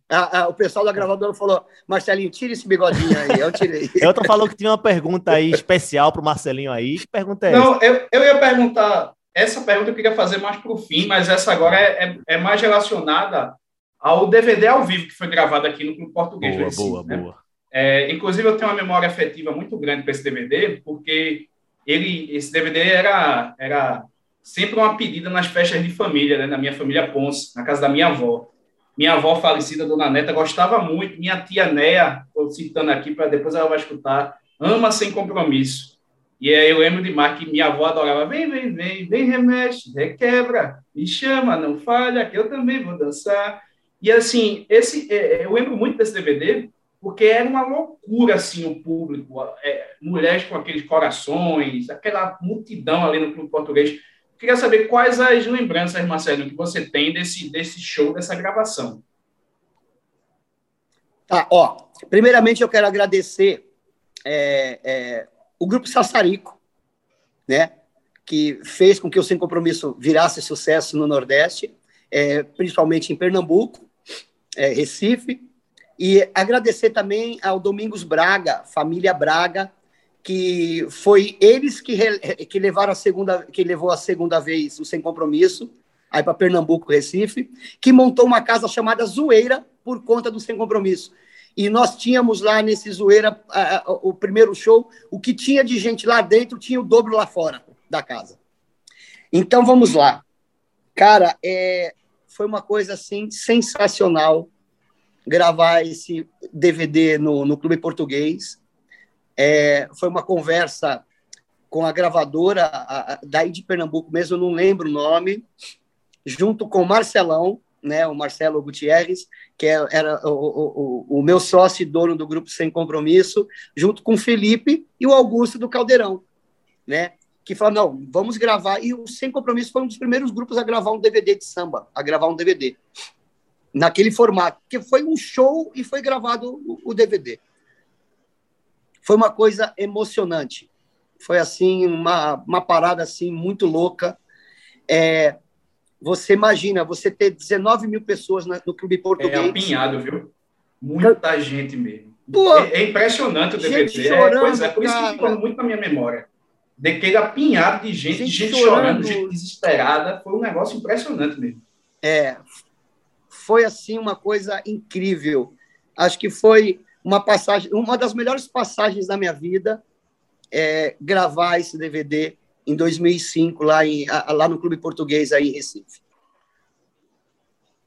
o pessoal da gravadora falou: Marcelinho, tira esse bigodinho aí. Eu tirei. Eu tô falando que tinha uma pergunta aí especial pro Marcelinho aí. Que pergunta é Não, eu, eu ia perguntar essa pergunta eu queria fazer mais para o fim, mas essa agora é, é, é, mais relacionada ao DVD ao vivo que foi gravado aqui no Clube Português. Boa, Recife, boa, né? boa. É, inclusive, eu tenho uma memória afetiva muito grande para esse DVD, porque ele, esse DVD era, era sempre uma pedida nas festas de família, né? na minha família Ponce, na casa da minha avó. Minha avó falecida, Dona Neta, gostava muito. Minha tia Néa, estou citando aqui para depois ela vai escutar, ama sem compromisso. E aí eu lembro demais que minha avó adorava, vem, vem, vem, vem, remexe, requebra, me chama, não falha, que eu também vou dançar. E assim, esse, é, é, eu lembro muito desse DVD, porque era uma loucura, assim, o público, é, mulheres com aqueles corações, aquela multidão ali no Clube Português. Queria saber quais as lembranças, Marcelo, que você tem desse, desse show, dessa gravação. Tá, ó, primeiramente eu quero agradecer é, é, o Grupo Sassarico, né, que fez com que o Sem Compromisso virasse sucesso no Nordeste, é, principalmente em Pernambuco, é, Recife, e agradecer também ao Domingos Braga, família Braga, que foi eles que, que levaram a segunda, que levou a segunda vez o sem compromisso, aí para Pernambuco, Recife, que montou uma casa chamada Zoeira por conta do sem compromisso. E nós tínhamos lá nesse Zoeira o primeiro show, o que tinha de gente lá dentro tinha o dobro lá fora da casa. Então vamos lá. Cara, é, foi uma coisa assim sensacional gravar esse DVD no, no Clube Português. É, foi uma conversa com a gravadora a, a, daí de Pernambuco mesmo, não lembro o nome, junto com Marcelão, né, o Marcelo Gutierrez, que é, era o, o, o, meu sócio e dono do grupo Sem Compromisso, junto com o Felipe e o Augusto do Caldeirão, né, que falaram, não, vamos gravar, e o Sem Compromisso foi um dos primeiros grupos a gravar um DVD de samba, a gravar um DVD, naquele formato, que foi um show e foi gravado o, o DVD. Foi uma coisa emocionante. Foi assim uma, uma parada assim muito louca. É, você imagina, você ter 19 mil pessoas no clube português. É apinhado, viu? Muita gente mesmo. Pô, é, é, impressionante o DVD. Chorando, é, pois é, por isso que ficou muito na minha memória. Daquele apinhado de gente, gente, gente chorando, chorando, gente desesperada. Foi um negócio impressionante mesmo. É, foi assim uma coisa incrível. Acho que foi uma passagem, uma das melhores passagens da minha vida é gravar esse DVD em 2005 lá, em, lá no Clube Português aí em Recife.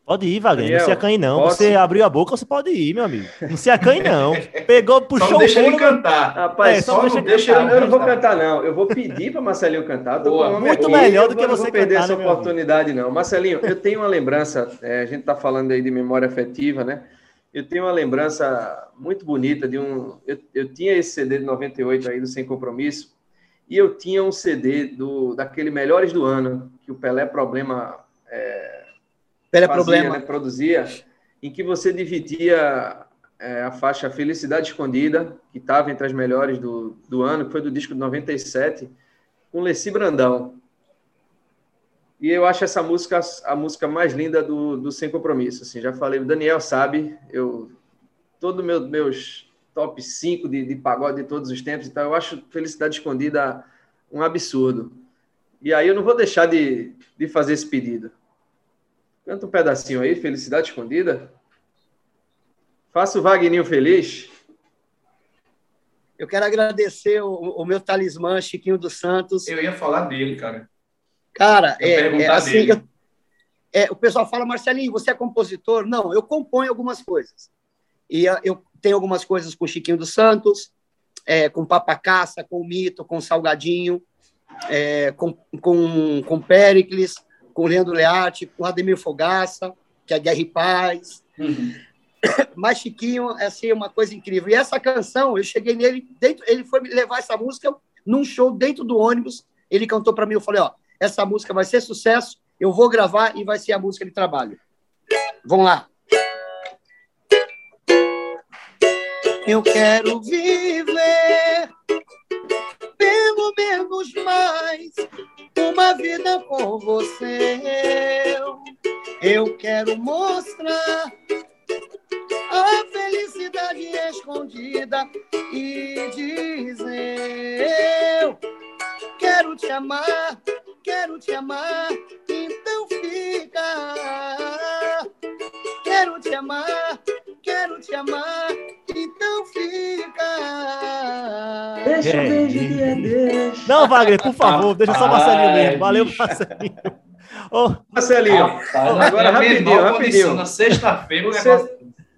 Pode ir, Wagner. não se acanhe, não. Posso? Você abriu a boca, você pode ir, meu amigo. Não se acanhe, não. Pegou, puxou só deixa ele cantar. Rapaz, é, só, só deixa, deixa ele, Eu não vou cantar, não. Eu vou pedir para Marcelinho cantar. Boa, muito melhor do que você cantar. Não vou perder essa né, oportunidade, não. Marcelinho, eu tenho uma lembrança. É, a gente está falando aí de memória afetiva, né? eu tenho uma lembrança muito bonita de um. Eu, eu, tinha esse CD de 98 aí do Sem Compromisso, e eu tinha um CD do, daquele Melhores do Ano, que o Pelé Problema. É, Pelé fazia, Problema. Né, produzia, em que você dividia é, a faixa Felicidade Escondida, que estava entre as melhores do, do ano, que foi do disco de 97, com Leci Brandão. E eu acho essa música a música mais linda do, do Sem Compromisso. Assim, já falei, o Daniel sabe, eu todo meu meus top 5 de, de pagode de todos os tempos, então eu acho Felicidade Escondida um absurdo. E aí eu não vou deixar de, de fazer esse pedido. Canta um pedacinho aí, Felicidade Escondida. Faça o Wagninho feliz. Eu quero agradecer o, o meu talismã, Chiquinho dos Santos. Eu ia falar dele, cara. Cara, é, é, assim, eu, é, o pessoal fala, Marcelinho, você é compositor? Não, eu componho algumas coisas. E ah, eu tenho algumas coisas com Chiquinho dos Santos, é, com Papacaça, com Mito, com Salgadinho, é, com, com, com Pericles, com Leandro Learte, com Ademir Fogaça, que é Guerra e Paz. Uhum. Mas Chiquinho, é assim, uma coisa incrível. E essa canção, eu cheguei nele, dentro, ele foi me levar essa música num show dentro do ônibus. Ele cantou para mim, eu falei, ó, essa música vai ser sucesso, eu vou gravar e vai ser a música de trabalho. Vamos lá. Eu quero viver pelo menos mais uma vida com você. Eu quero mostrar a felicidade escondida e dizer: Eu quero te amar quero te amar, então fica. Quero te amar, quero te amar, fica. Deixa eu ver Não, Wagner, por favor, deixa só o Marcelinho mesmo. Valeu, Marcelinho. Ô, Marcelinho, agora rapidinho, rapidinho. Na sexta-feira o negócio...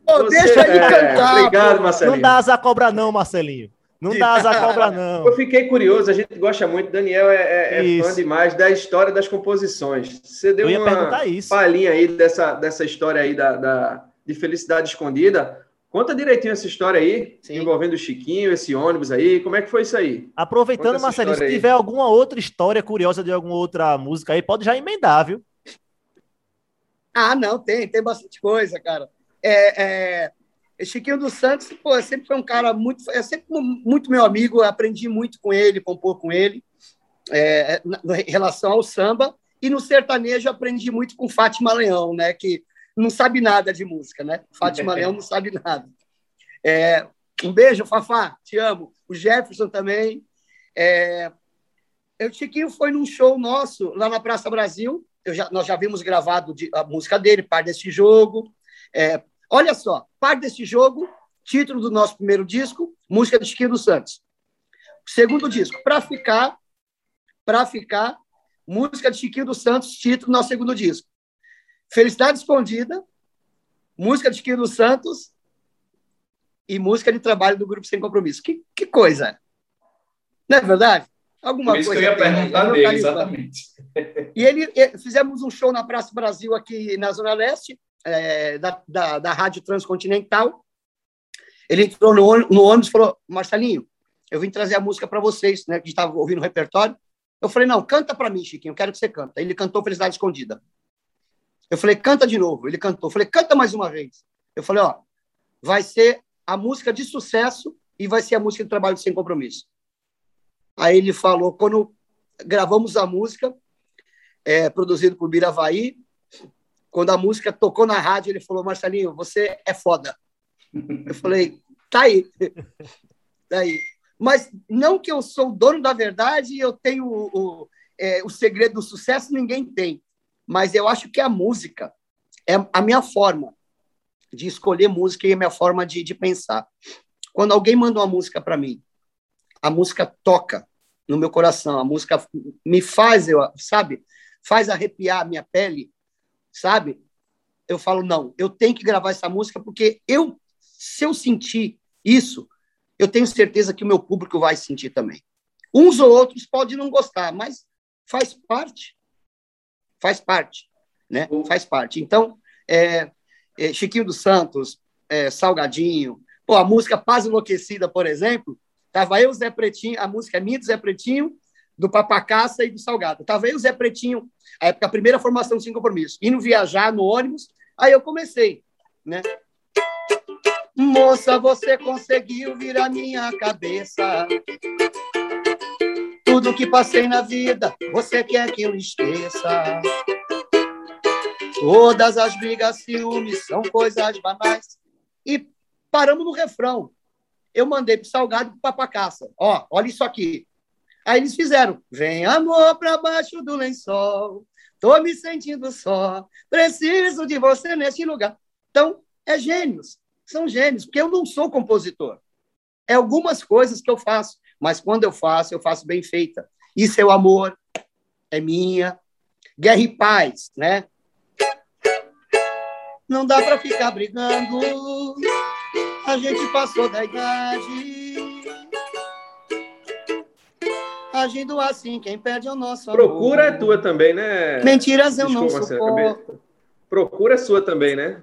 Ô, deixa ele é, cantar. Obrigado, Marcelinho. Não dá asa cobra não, Marcelinho. Não dá asa cobra, não. Eu fiquei curioso, a gente gosta muito, Daniel é, é, é fã demais da história das composições. Você deu uma palhinha aí dessa, dessa história aí da, da, de Felicidade Escondida. Conta direitinho essa história aí, Sim. envolvendo o Chiquinho, esse ônibus aí. Como é que foi isso aí? Aproveitando, Marcelinho, se tiver alguma outra história curiosa de alguma outra música aí, pode já emendar, viu? Ah, não, tem, tem bastante coisa, cara. É, é, Chiquinho dos Santos, pô, sempre foi um cara muito, é sempre muito meu amigo, aprendi muito com ele, compor com ele, é, em relação ao samba, e no sertanejo aprendi muito com Fátima Leão, né, que não sabe nada de música, né? Fátima Leão não sabe nada. É, um beijo, Fafá, te amo. O Jefferson também. É, o Chiquinho foi num show nosso lá na Praça Brasil. Já, nós já vimos gravado de, a música dele, Par desse Jogo. É, Olha só, parte desse jogo, título do nosso primeiro disco, música de Chiquinho dos Santos. Segundo disco, para ficar, para ficar, música de Chiquinho dos Santos, título do nosso segundo disco. Felicidade Escondida, música de dos Santos e música de trabalho do Grupo Sem Compromisso. Que, que coisa! Não é verdade? Alguma Por isso coisa. Que eu ia perguntar dele, exatamente. E ele, ele, fizemos um show na Praça Brasil aqui na Zona Leste é, da, da, da Rádio Transcontinental. Ele entrou no, no ônibus e falou: Marcelinho, eu vim trazer a música para vocês, né? Que estava ouvindo o repertório. Eu falei: não, canta para mim, Chiquinho, eu quero que você canta. Ele cantou Felicidade Escondida. Eu falei: canta de novo. Ele cantou. Eu falei: canta mais uma vez. Eu falei: ó, vai ser a música de sucesso e vai ser a música de trabalho sem compromisso. Aí ele falou: quando gravamos a música, é, produzido por Biravaí, quando a música tocou na rádio, ele falou: Marcelinho, você é foda. Eu falei: tá aí. tá aí. Mas não que eu sou o dono da verdade e eu tenho o, o, é, o segredo do sucesso, ninguém tem. Mas eu acho que a música é a minha forma de escolher música e a minha forma de, de pensar. Quando alguém manda uma música para mim, a música toca no meu coração, a música me faz, eu, sabe, faz arrepiar a minha pele sabe? Eu falo, não, eu tenho que gravar essa música porque eu, se eu sentir isso, eu tenho certeza que o meu público vai sentir também. Uns ou outros podem não gostar, mas faz parte. Faz parte, né? Faz parte. Então, é, é, Chiquinho dos Santos, é, Salgadinho, pô, a música Paz Enlouquecida, por exemplo, tava eu, Zé Pretinho, a música é minha do Zé Pretinho, do Papacaça e do Salgado. Tava o Zé Pretinho, a, época, a primeira formação sem compromisso, indo viajar no ônibus, aí eu comecei, né? Moça, você conseguiu virar minha cabeça. Tudo que passei na vida, você quer que eu esqueça. Todas as brigas, ciúmes são coisas banais. E paramos no refrão. Eu mandei pro Salgado e pro Papacaça. Ó, olha isso aqui. Aí eles fizeram: Vem amor para baixo do lençol, tô me sentindo só, preciso de você neste lugar. Então, é gênios, são gênios, porque eu não sou compositor. É algumas coisas que eu faço, mas quando eu faço, eu faço bem feita. Isso é o amor, é minha. Guerra e paz, né? Não dá para ficar brigando, a gente passou da idade agindo assim, quem perde é o nosso amor. Procura é tua também, né? Mentiras eu Desculpa, não suporto. Procura é sua também, né?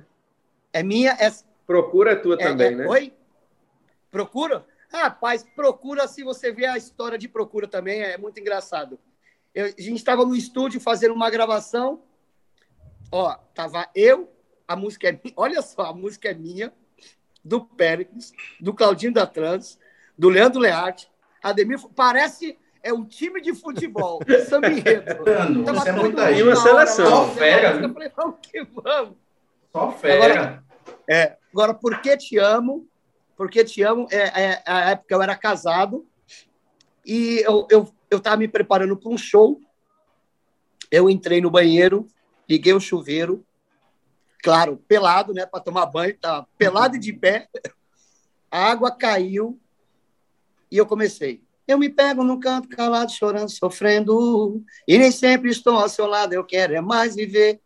É minha, é... Procura é tua é, também, é... né? Oi? Procura? Rapaz, procura, se você ver a história de procura também, é muito engraçado. Eu, a gente estava no estúdio fazendo uma gravação, ó, tava eu, a música é olha só, a música é minha, do Péricles, do Claudinho da Trans, do Leandro Learte, Ademir, parece é um time de futebol, samba enredo. Você é muito aí, uma seleção. Só fera. Eu falei, vamos que vamos. Só fera. Agora, é, agora, por que te amo? Porque te amo, é, é, a época eu era casado e eu, eu, eu me preparando para um show Eu entrei no banheiro, liguei o chuveiro, claro, pelado, né, para tomar banho, tá pelado e de pé. A água caiu e eu comecei. Eu me pego num canto calado, chorando, sofrendo, e nem sempre estou ao seu lado, eu quero é mais viver.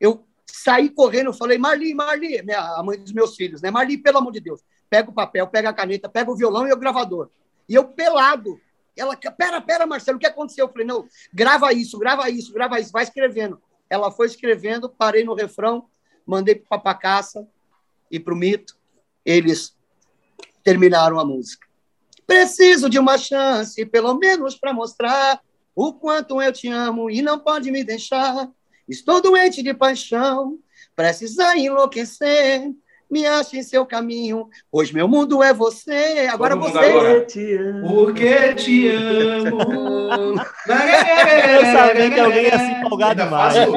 Eu saí correndo, falei, Marli, Marli, minha, a mãe dos meus filhos, né? Marli, pelo amor de Deus, pega o papel, pega a caneta, pega o violão e o gravador. E eu pelado. Ela, pera, pera, Marcelo, o que aconteceu? Eu falei, não, grava isso, grava isso, grava isso, vai escrevendo. Ela foi escrevendo, parei no refrão, mandei para o Papacaça e para o Mito. Eles terminaram a música. Preciso de uma chance, pelo menos para mostrar o quanto eu te amo e não pode me deixar. Estou doente de paixão, precisa enlouquecer. Me ache em seu caminho, pois meu mundo é você. Agora você. Agora. Te amo. Porque te amo. eu sabia que alguém ia se empolgar demais. Eu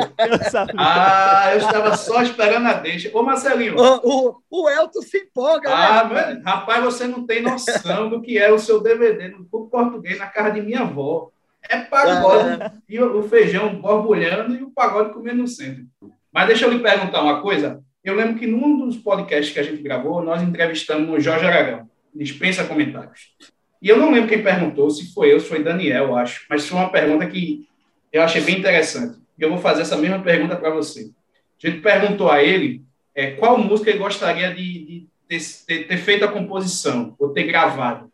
ah, eu estava só esperando a deixa. Ô, Marcelinho. O, o, o Elton se empolga, ah, né? rapaz, você não tem noção do que é o seu DVD no português na casa de minha avó. É pagode. Ah. E o feijão borbulhando e o pagode comendo no centro. Mas deixa eu lhe perguntar uma coisa. Eu lembro que num dos podcasts que a gente gravou, nós entrevistamos o Jorge Aragão. Dispensa comentários. E eu não lembro quem perguntou, se foi eu, se foi Daniel, acho. Mas foi uma pergunta que eu achei bem interessante. E eu vou fazer essa mesma pergunta para você. A gente perguntou a ele é, qual música ele gostaria de, de ter, ter, feito a composição, ou ter gravado.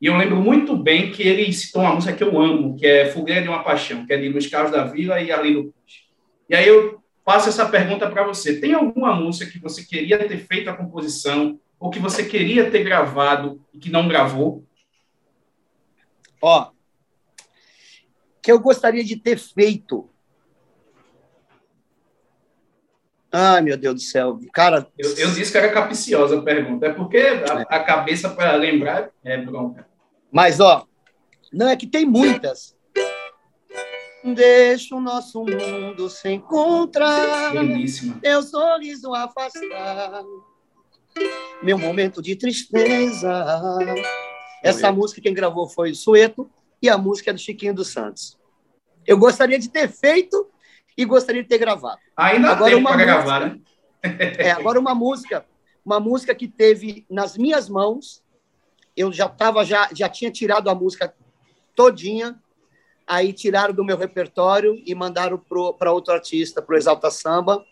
E eu lembro muito bem que ele citou uma música que eu amo, que é Fogueira de uma Paixão, que é de Luiz Carlos da Vila e Arlindo Cruz. E aí eu faço essa pergunta para você. Tem alguma música que você queria ter feito a composição ou que você queria ter gravado e que não gravou? Ó, que eu gostaria de ter feito. Ai, meu Deus do céu. Cara. Eu, eu disse que era capiciosa a pergunta. É porque a, a cabeça para lembrar é bronca. Mas, ó, não é que tem muitas. Deixa o nosso mundo se encontrar. Belíssima. Sorriso afastar. Meu momento de tristeza. Essa música quem gravou foi o Sueto e a música é do Chiquinho dos Santos. Eu gostaria de ter feito e gostaria de ter gravado. Ainda agora uma para gravar, né? é, agora uma música, uma música que teve nas minhas mãos. Eu já tava já já tinha tirado a música todinha aí tiraram do meu repertório e mandaram para outro artista, para o Exalta Samba,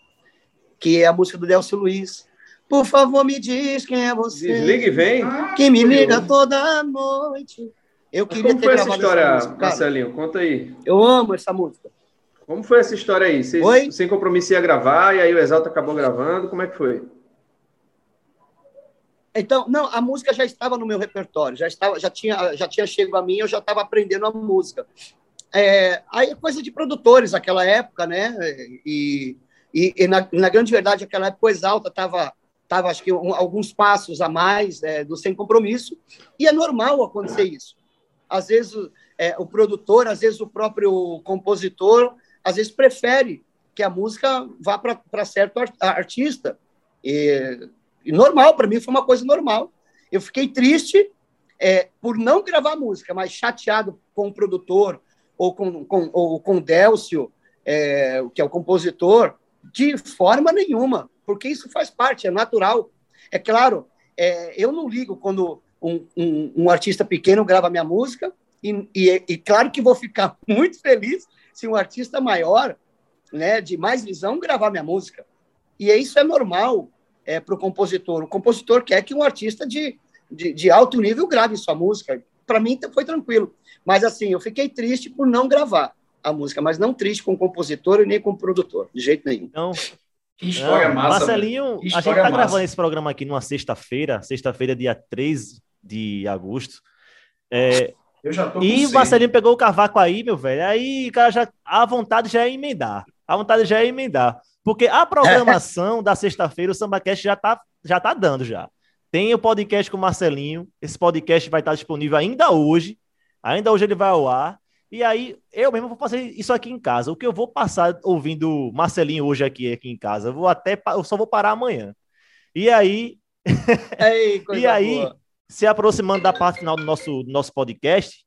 que é a música do Delcio Luiz. Por favor, me diz quem é você. Desliga e vem. Que me liga toda noite. Eu queria como ter foi essa história, essa música, Marcelinho? Conta aí. Eu amo essa música. Como foi essa história aí? Vocês, sem compromisso ia gravar e aí o Exalta acabou gravando. Como é que foi? Então, não, a música já estava no meu repertório, já estava, já tinha, já tinha chegado a mim, eu já estava aprendendo a música. É, aí é coisa de produtores naquela época, né? E, e, e na, na, grande verdade, aquela época o Exalta estava, tava, acho que, um, alguns passos a mais é, do Sem Compromisso, e é normal acontecer isso. Às vezes é, o produtor, às vezes o próprio compositor, às vezes prefere que a música vá para certo artista. E, e normal, para mim foi uma coisa normal. Eu fiquei triste é, por não gravar música, mas chateado com o produtor, ou com, com, ou com Délcio, é, que é o compositor, de forma nenhuma, porque isso faz parte, é natural. É claro, é, eu não ligo quando um, um, um, artista pequeno grava minha música, e, e, e, claro que vou ficar muito feliz se um artista maior, né, de mais visão, gravar minha música. E isso é normal é, para o compositor. O compositor quer que um artista de, de, de alto nível grave sua música. Para mim foi tranquilo. Mas assim, eu fiquei triste por não gravar a música, mas não triste com o compositor e nem com o produtor, de jeito nenhum. Então, que história não, massa. Marcelinho, a gente tá gravando esse programa aqui numa sexta-feira, sexta-feira, dia 3 de agosto. É, eu já tô e o Marcelinho pegou o cavaco aí, meu velho. Aí, cara, já, a vontade já é emendar. A vontade já é emendar. Porque a programação da sexta-feira, o SambaCast já tá, já tá dando já. Tem o podcast com o Marcelinho. Esse podcast vai estar disponível ainda hoje. Ainda hoje ele vai ao ar. E aí, eu mesmo vou fazer isso aqui em casa. O que eu vou passar ouvindo Marcelinho hoje aqui, aqui em casa, eu vou até. Eu só vou parar amanhã. E aí. Ei, e aí, boa. se aproximando da parte final do nosso, do nosso podcast,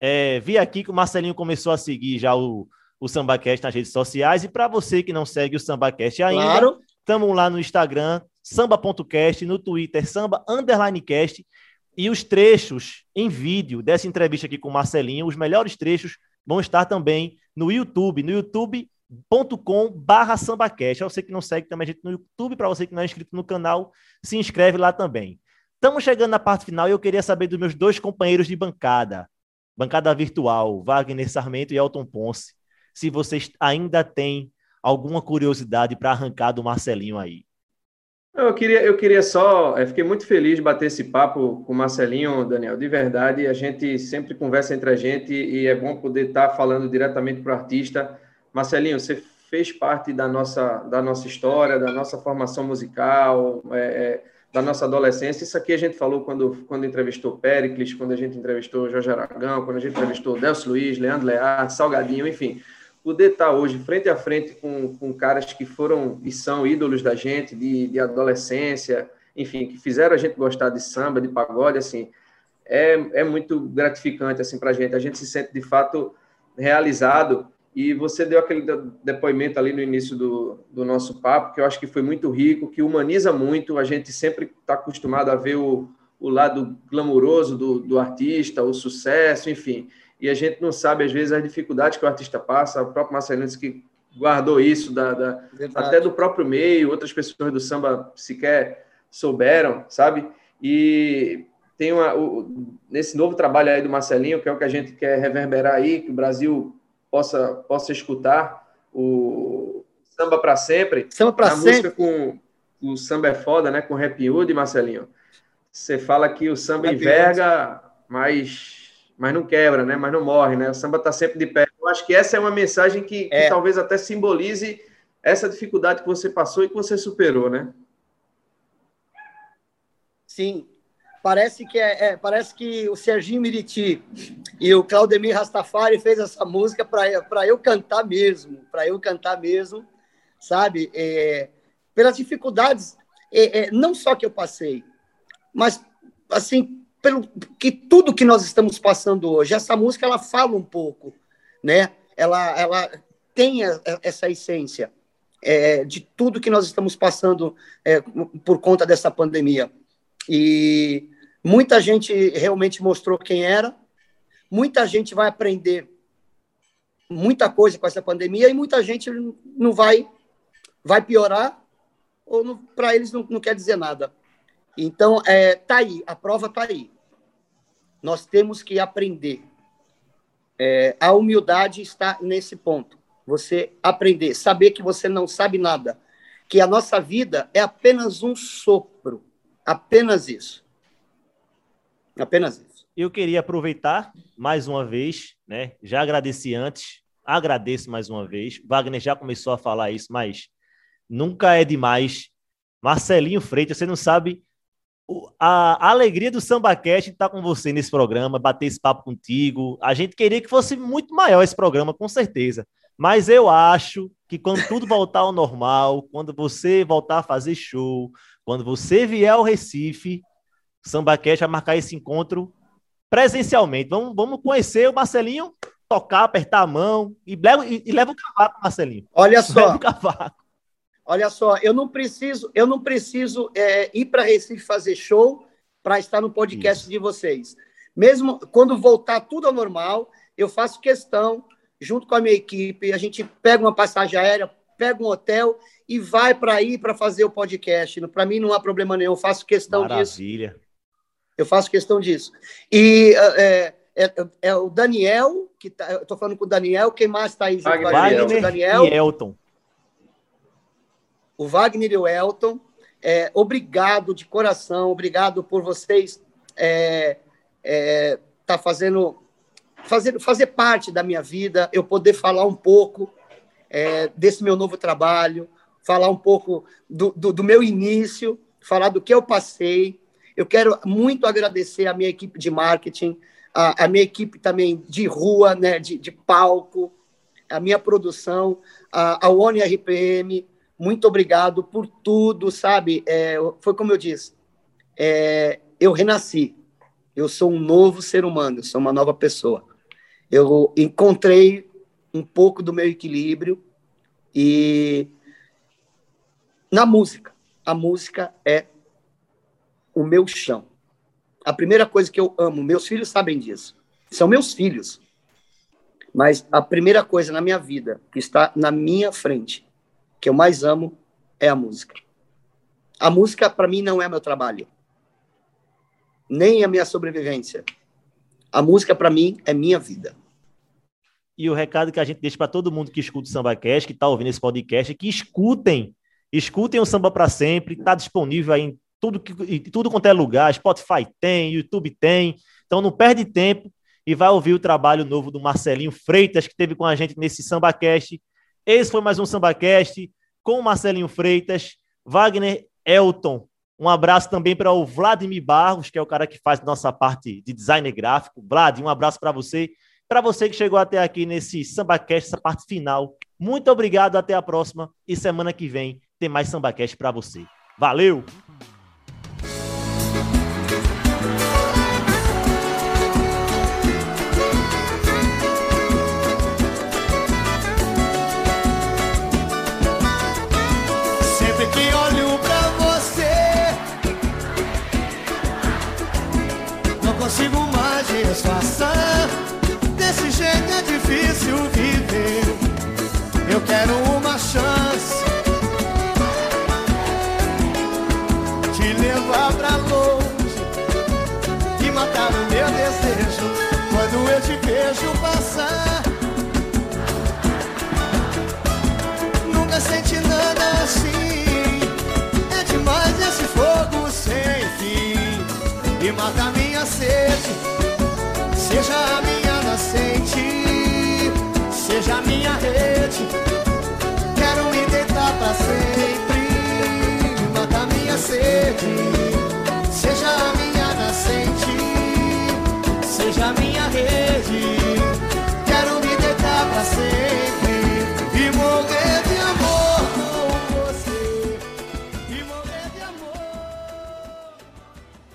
é, vi aqui que o Marcelinho começou a seguir já o, o SambaCast nas redes sociais. E para você que não segue o SambaCast ainda, claro. Estamos lá no Instagram, samba.cast, no Twitter, samba. E os trechos em vídeo dessa entrevista aqui com o Marcelinho, os melhores trechos, vão estar também no YouTube, no youtube.com barra sambacast. Para você que não segue também a gente no YouTube, para você que não é inscrito no canal, se inscreve lá também. Estamos chegando na parte final e eu queria saber dos meus dois companheiros de bancada, bancada virtual, Wagner Sarmento e Elton Ponce, se vocês ainda têm alguma curiosidade para arrancar do Marcelinho aí. Eu queria, eu queria só, eu fiquei muito feliz de bater esse papo com o Marcelinho, Daniel, de verdade, a gente sempre conversa entre a gente e é bom poder estar falando diretamente para o artista. Marcelinho, você fez parte da nossa, da nossa história, da nossa formação musical, é, é, da nossa adolescência. Isso aqui a gente falou quando, quando entrevistou Pericles, quando a gente entrevistou Jorge Aragão, quando a gente entrevistou Delcio Luiz, Leandro Lear, Salgadinho, enfim poder estar hoje frente a frente com, com caras que foram e são ídolos da gente, de, de adolescência, enfim, que fizeram a gente gostar de samba, de pagode, assim, é, é muito gratificante, assim, para a gente. A gente se sente, de fato, realizado. E você deu aquele depoimento ali no início do, do nosso papo, que eu acho que foi muito rico, que humaniza muito. A gente sempre está acostumado a ver o, o lado glamouroso do, do artista, o sucesso, enfim e a gente não sabe, às vezes, as dificuldades que o artista passa. O próprio Marcelino disse que guardou isso, da, da até do próprio meio, outras pessoas do samba sequer souberam, sabe? E tem uma, o, nesse novo trabalho aí do Marcelinho, que é o que a gente quer reverberar aí, que o Brasil possa, possa escutar, o Samba para Sempre. Samba para Sempre. música com o Samba é Foda, né? Com Rap Hood, Marcelinho. Você fala que o samba enverga, mas mas não quebra, né? Mas não morre, né? O samba está sempre de pé. Eu acho que essa é uma mensagem que, que é. talvez até simbolize essa dificuldade que você passou e que você superou, né? Sim, parece que é, é, parece que o Serginho Miriti e o Claudemir Rastafari fez essa música para eu cantar mesmo, para eu cantar mesmo, sabe? É, pelas dificuldades, é, é, não só que eu passei, mas assim pelo que tudo que nós estamos passando hoje. Essa música ela fala um pouco, né? Ela, ela tem a, essa essência é, de tudo que nós estamos passando é, por conta dessa pandemia. E muita gente realmente mostrou quem era. Muita gente vai aprender muita coisa com essa pandemia e muita gente não vai vai piorar ou para eles não, não quer dizer nada. Então, é, tá aí, a prova tá aí. Nós temos que aprender. É, a humildade está nesse ponto. Você aprender, saber que você não sabe nada, que a nossa vida é apenas um sopro, apenas isso. Apenas isso. Eu queria aproveitar mais uma vez, né? Já agradeci antes, agradeço mais uma vez. Wagner já começou a falar isso, mas nunca é demais. Marcelinho Freitas, você não sabe a alegria do SambaCast estar com você nesse programa, bater esse papo contigo. A gente queria que fosse muito maior esse programa, com certeza. Mas eu acho que quando tudo voltar ao normal, quando você voltar a fazer show, quando você vier ao Recife, o SambaCast vai marcar esse encontro presencialmente. Vamos, vamos conhecer o Marcelinho, tocar, apertar a mão e leva, e, e leva o cavaco, Marcelinho. Olha só. Leva o cavaco. Olha só, eu não preciso, eu não preciso é, ir para Recife fazer show para estar no podcast Isso. de vocês. Mesmo quando voltar tudo ao normal, eu faço questão, junto com a minha equipe, a gente pega uma passagem aérea, pega um hotel e vai para aí para fazer o podcast. Para mim não há problema nenhum, eu faço questão Maravilha. disso. Maravilha. Eu faço questão disso. E é, é, é o Daniel, que tá, eu estou falando com o Daniel, quem mais está aí junto Wagner, Wagner Daniel e Elton o Wagner e o Elton. É, obrigado de coração, obrigado por vocês é, é, tá fazendo fazer, fazer parte da minha vida, eu poder falar um pouco é, desse meu novo trabalho, falar um pouco do, do, do, meu início, falar do que eu passei. Eu quero muito agradecer a minha equipe de marketing, a, a minha equipe também de rua, né, de, de palco, a minha produção, a, a ONI RPM, muito obrigado por tudo, sabe? É, foi como eu disse, é, eu renasci, eu sou um novo ser humano, eu sou uma nova pessoa. Eu encontrei um pouco do meu equilíbrio e na música. A música é o meu chão. A primeira coisa que eu amo, meus filhos sabem disso. São meus filhos. Mas a primeira coisa na minha vida que está na minha frente, que eu mais amo, é a música. A música, para mim, não é meu trabalho, nem a minha sobrevivência. A música, para mim, é minha vida. E o recado que a gente deixa para todo mundo que escuta o Samba Cast, que está ouvindo esse podcast, é que escutem. Escutem o Samba para Sempre. Está disponível aí em tudo, em tudo quanto é lugar. Spotify tem, YouTube tem. Então não perde tempo e vai ouvir o trabalho novo do Marcelinho Freitas, que teve com a gente nesse SambaCast. Esse foi mais um SambaCast com Marcelinho Freitas, Wagner Elton. Um abraço também para o Vladimir Barros, que é o cara que faz nossa parte de design gráfico. Vlad, um abraço para você. Para você que chegou até aqui nesse SambaCast, essa parte final, muito obrigado, até a próxima. E semana que vem tem mais SambaCast para você. Valeu! Quero uma chance de levar pra longe e matar o meu desejo quando eu te vejo passar. Nunca senti nada assim. É demais esse fogo sem fim e mata minha sede. Seja a minha nascente, seja a minha rede. Você.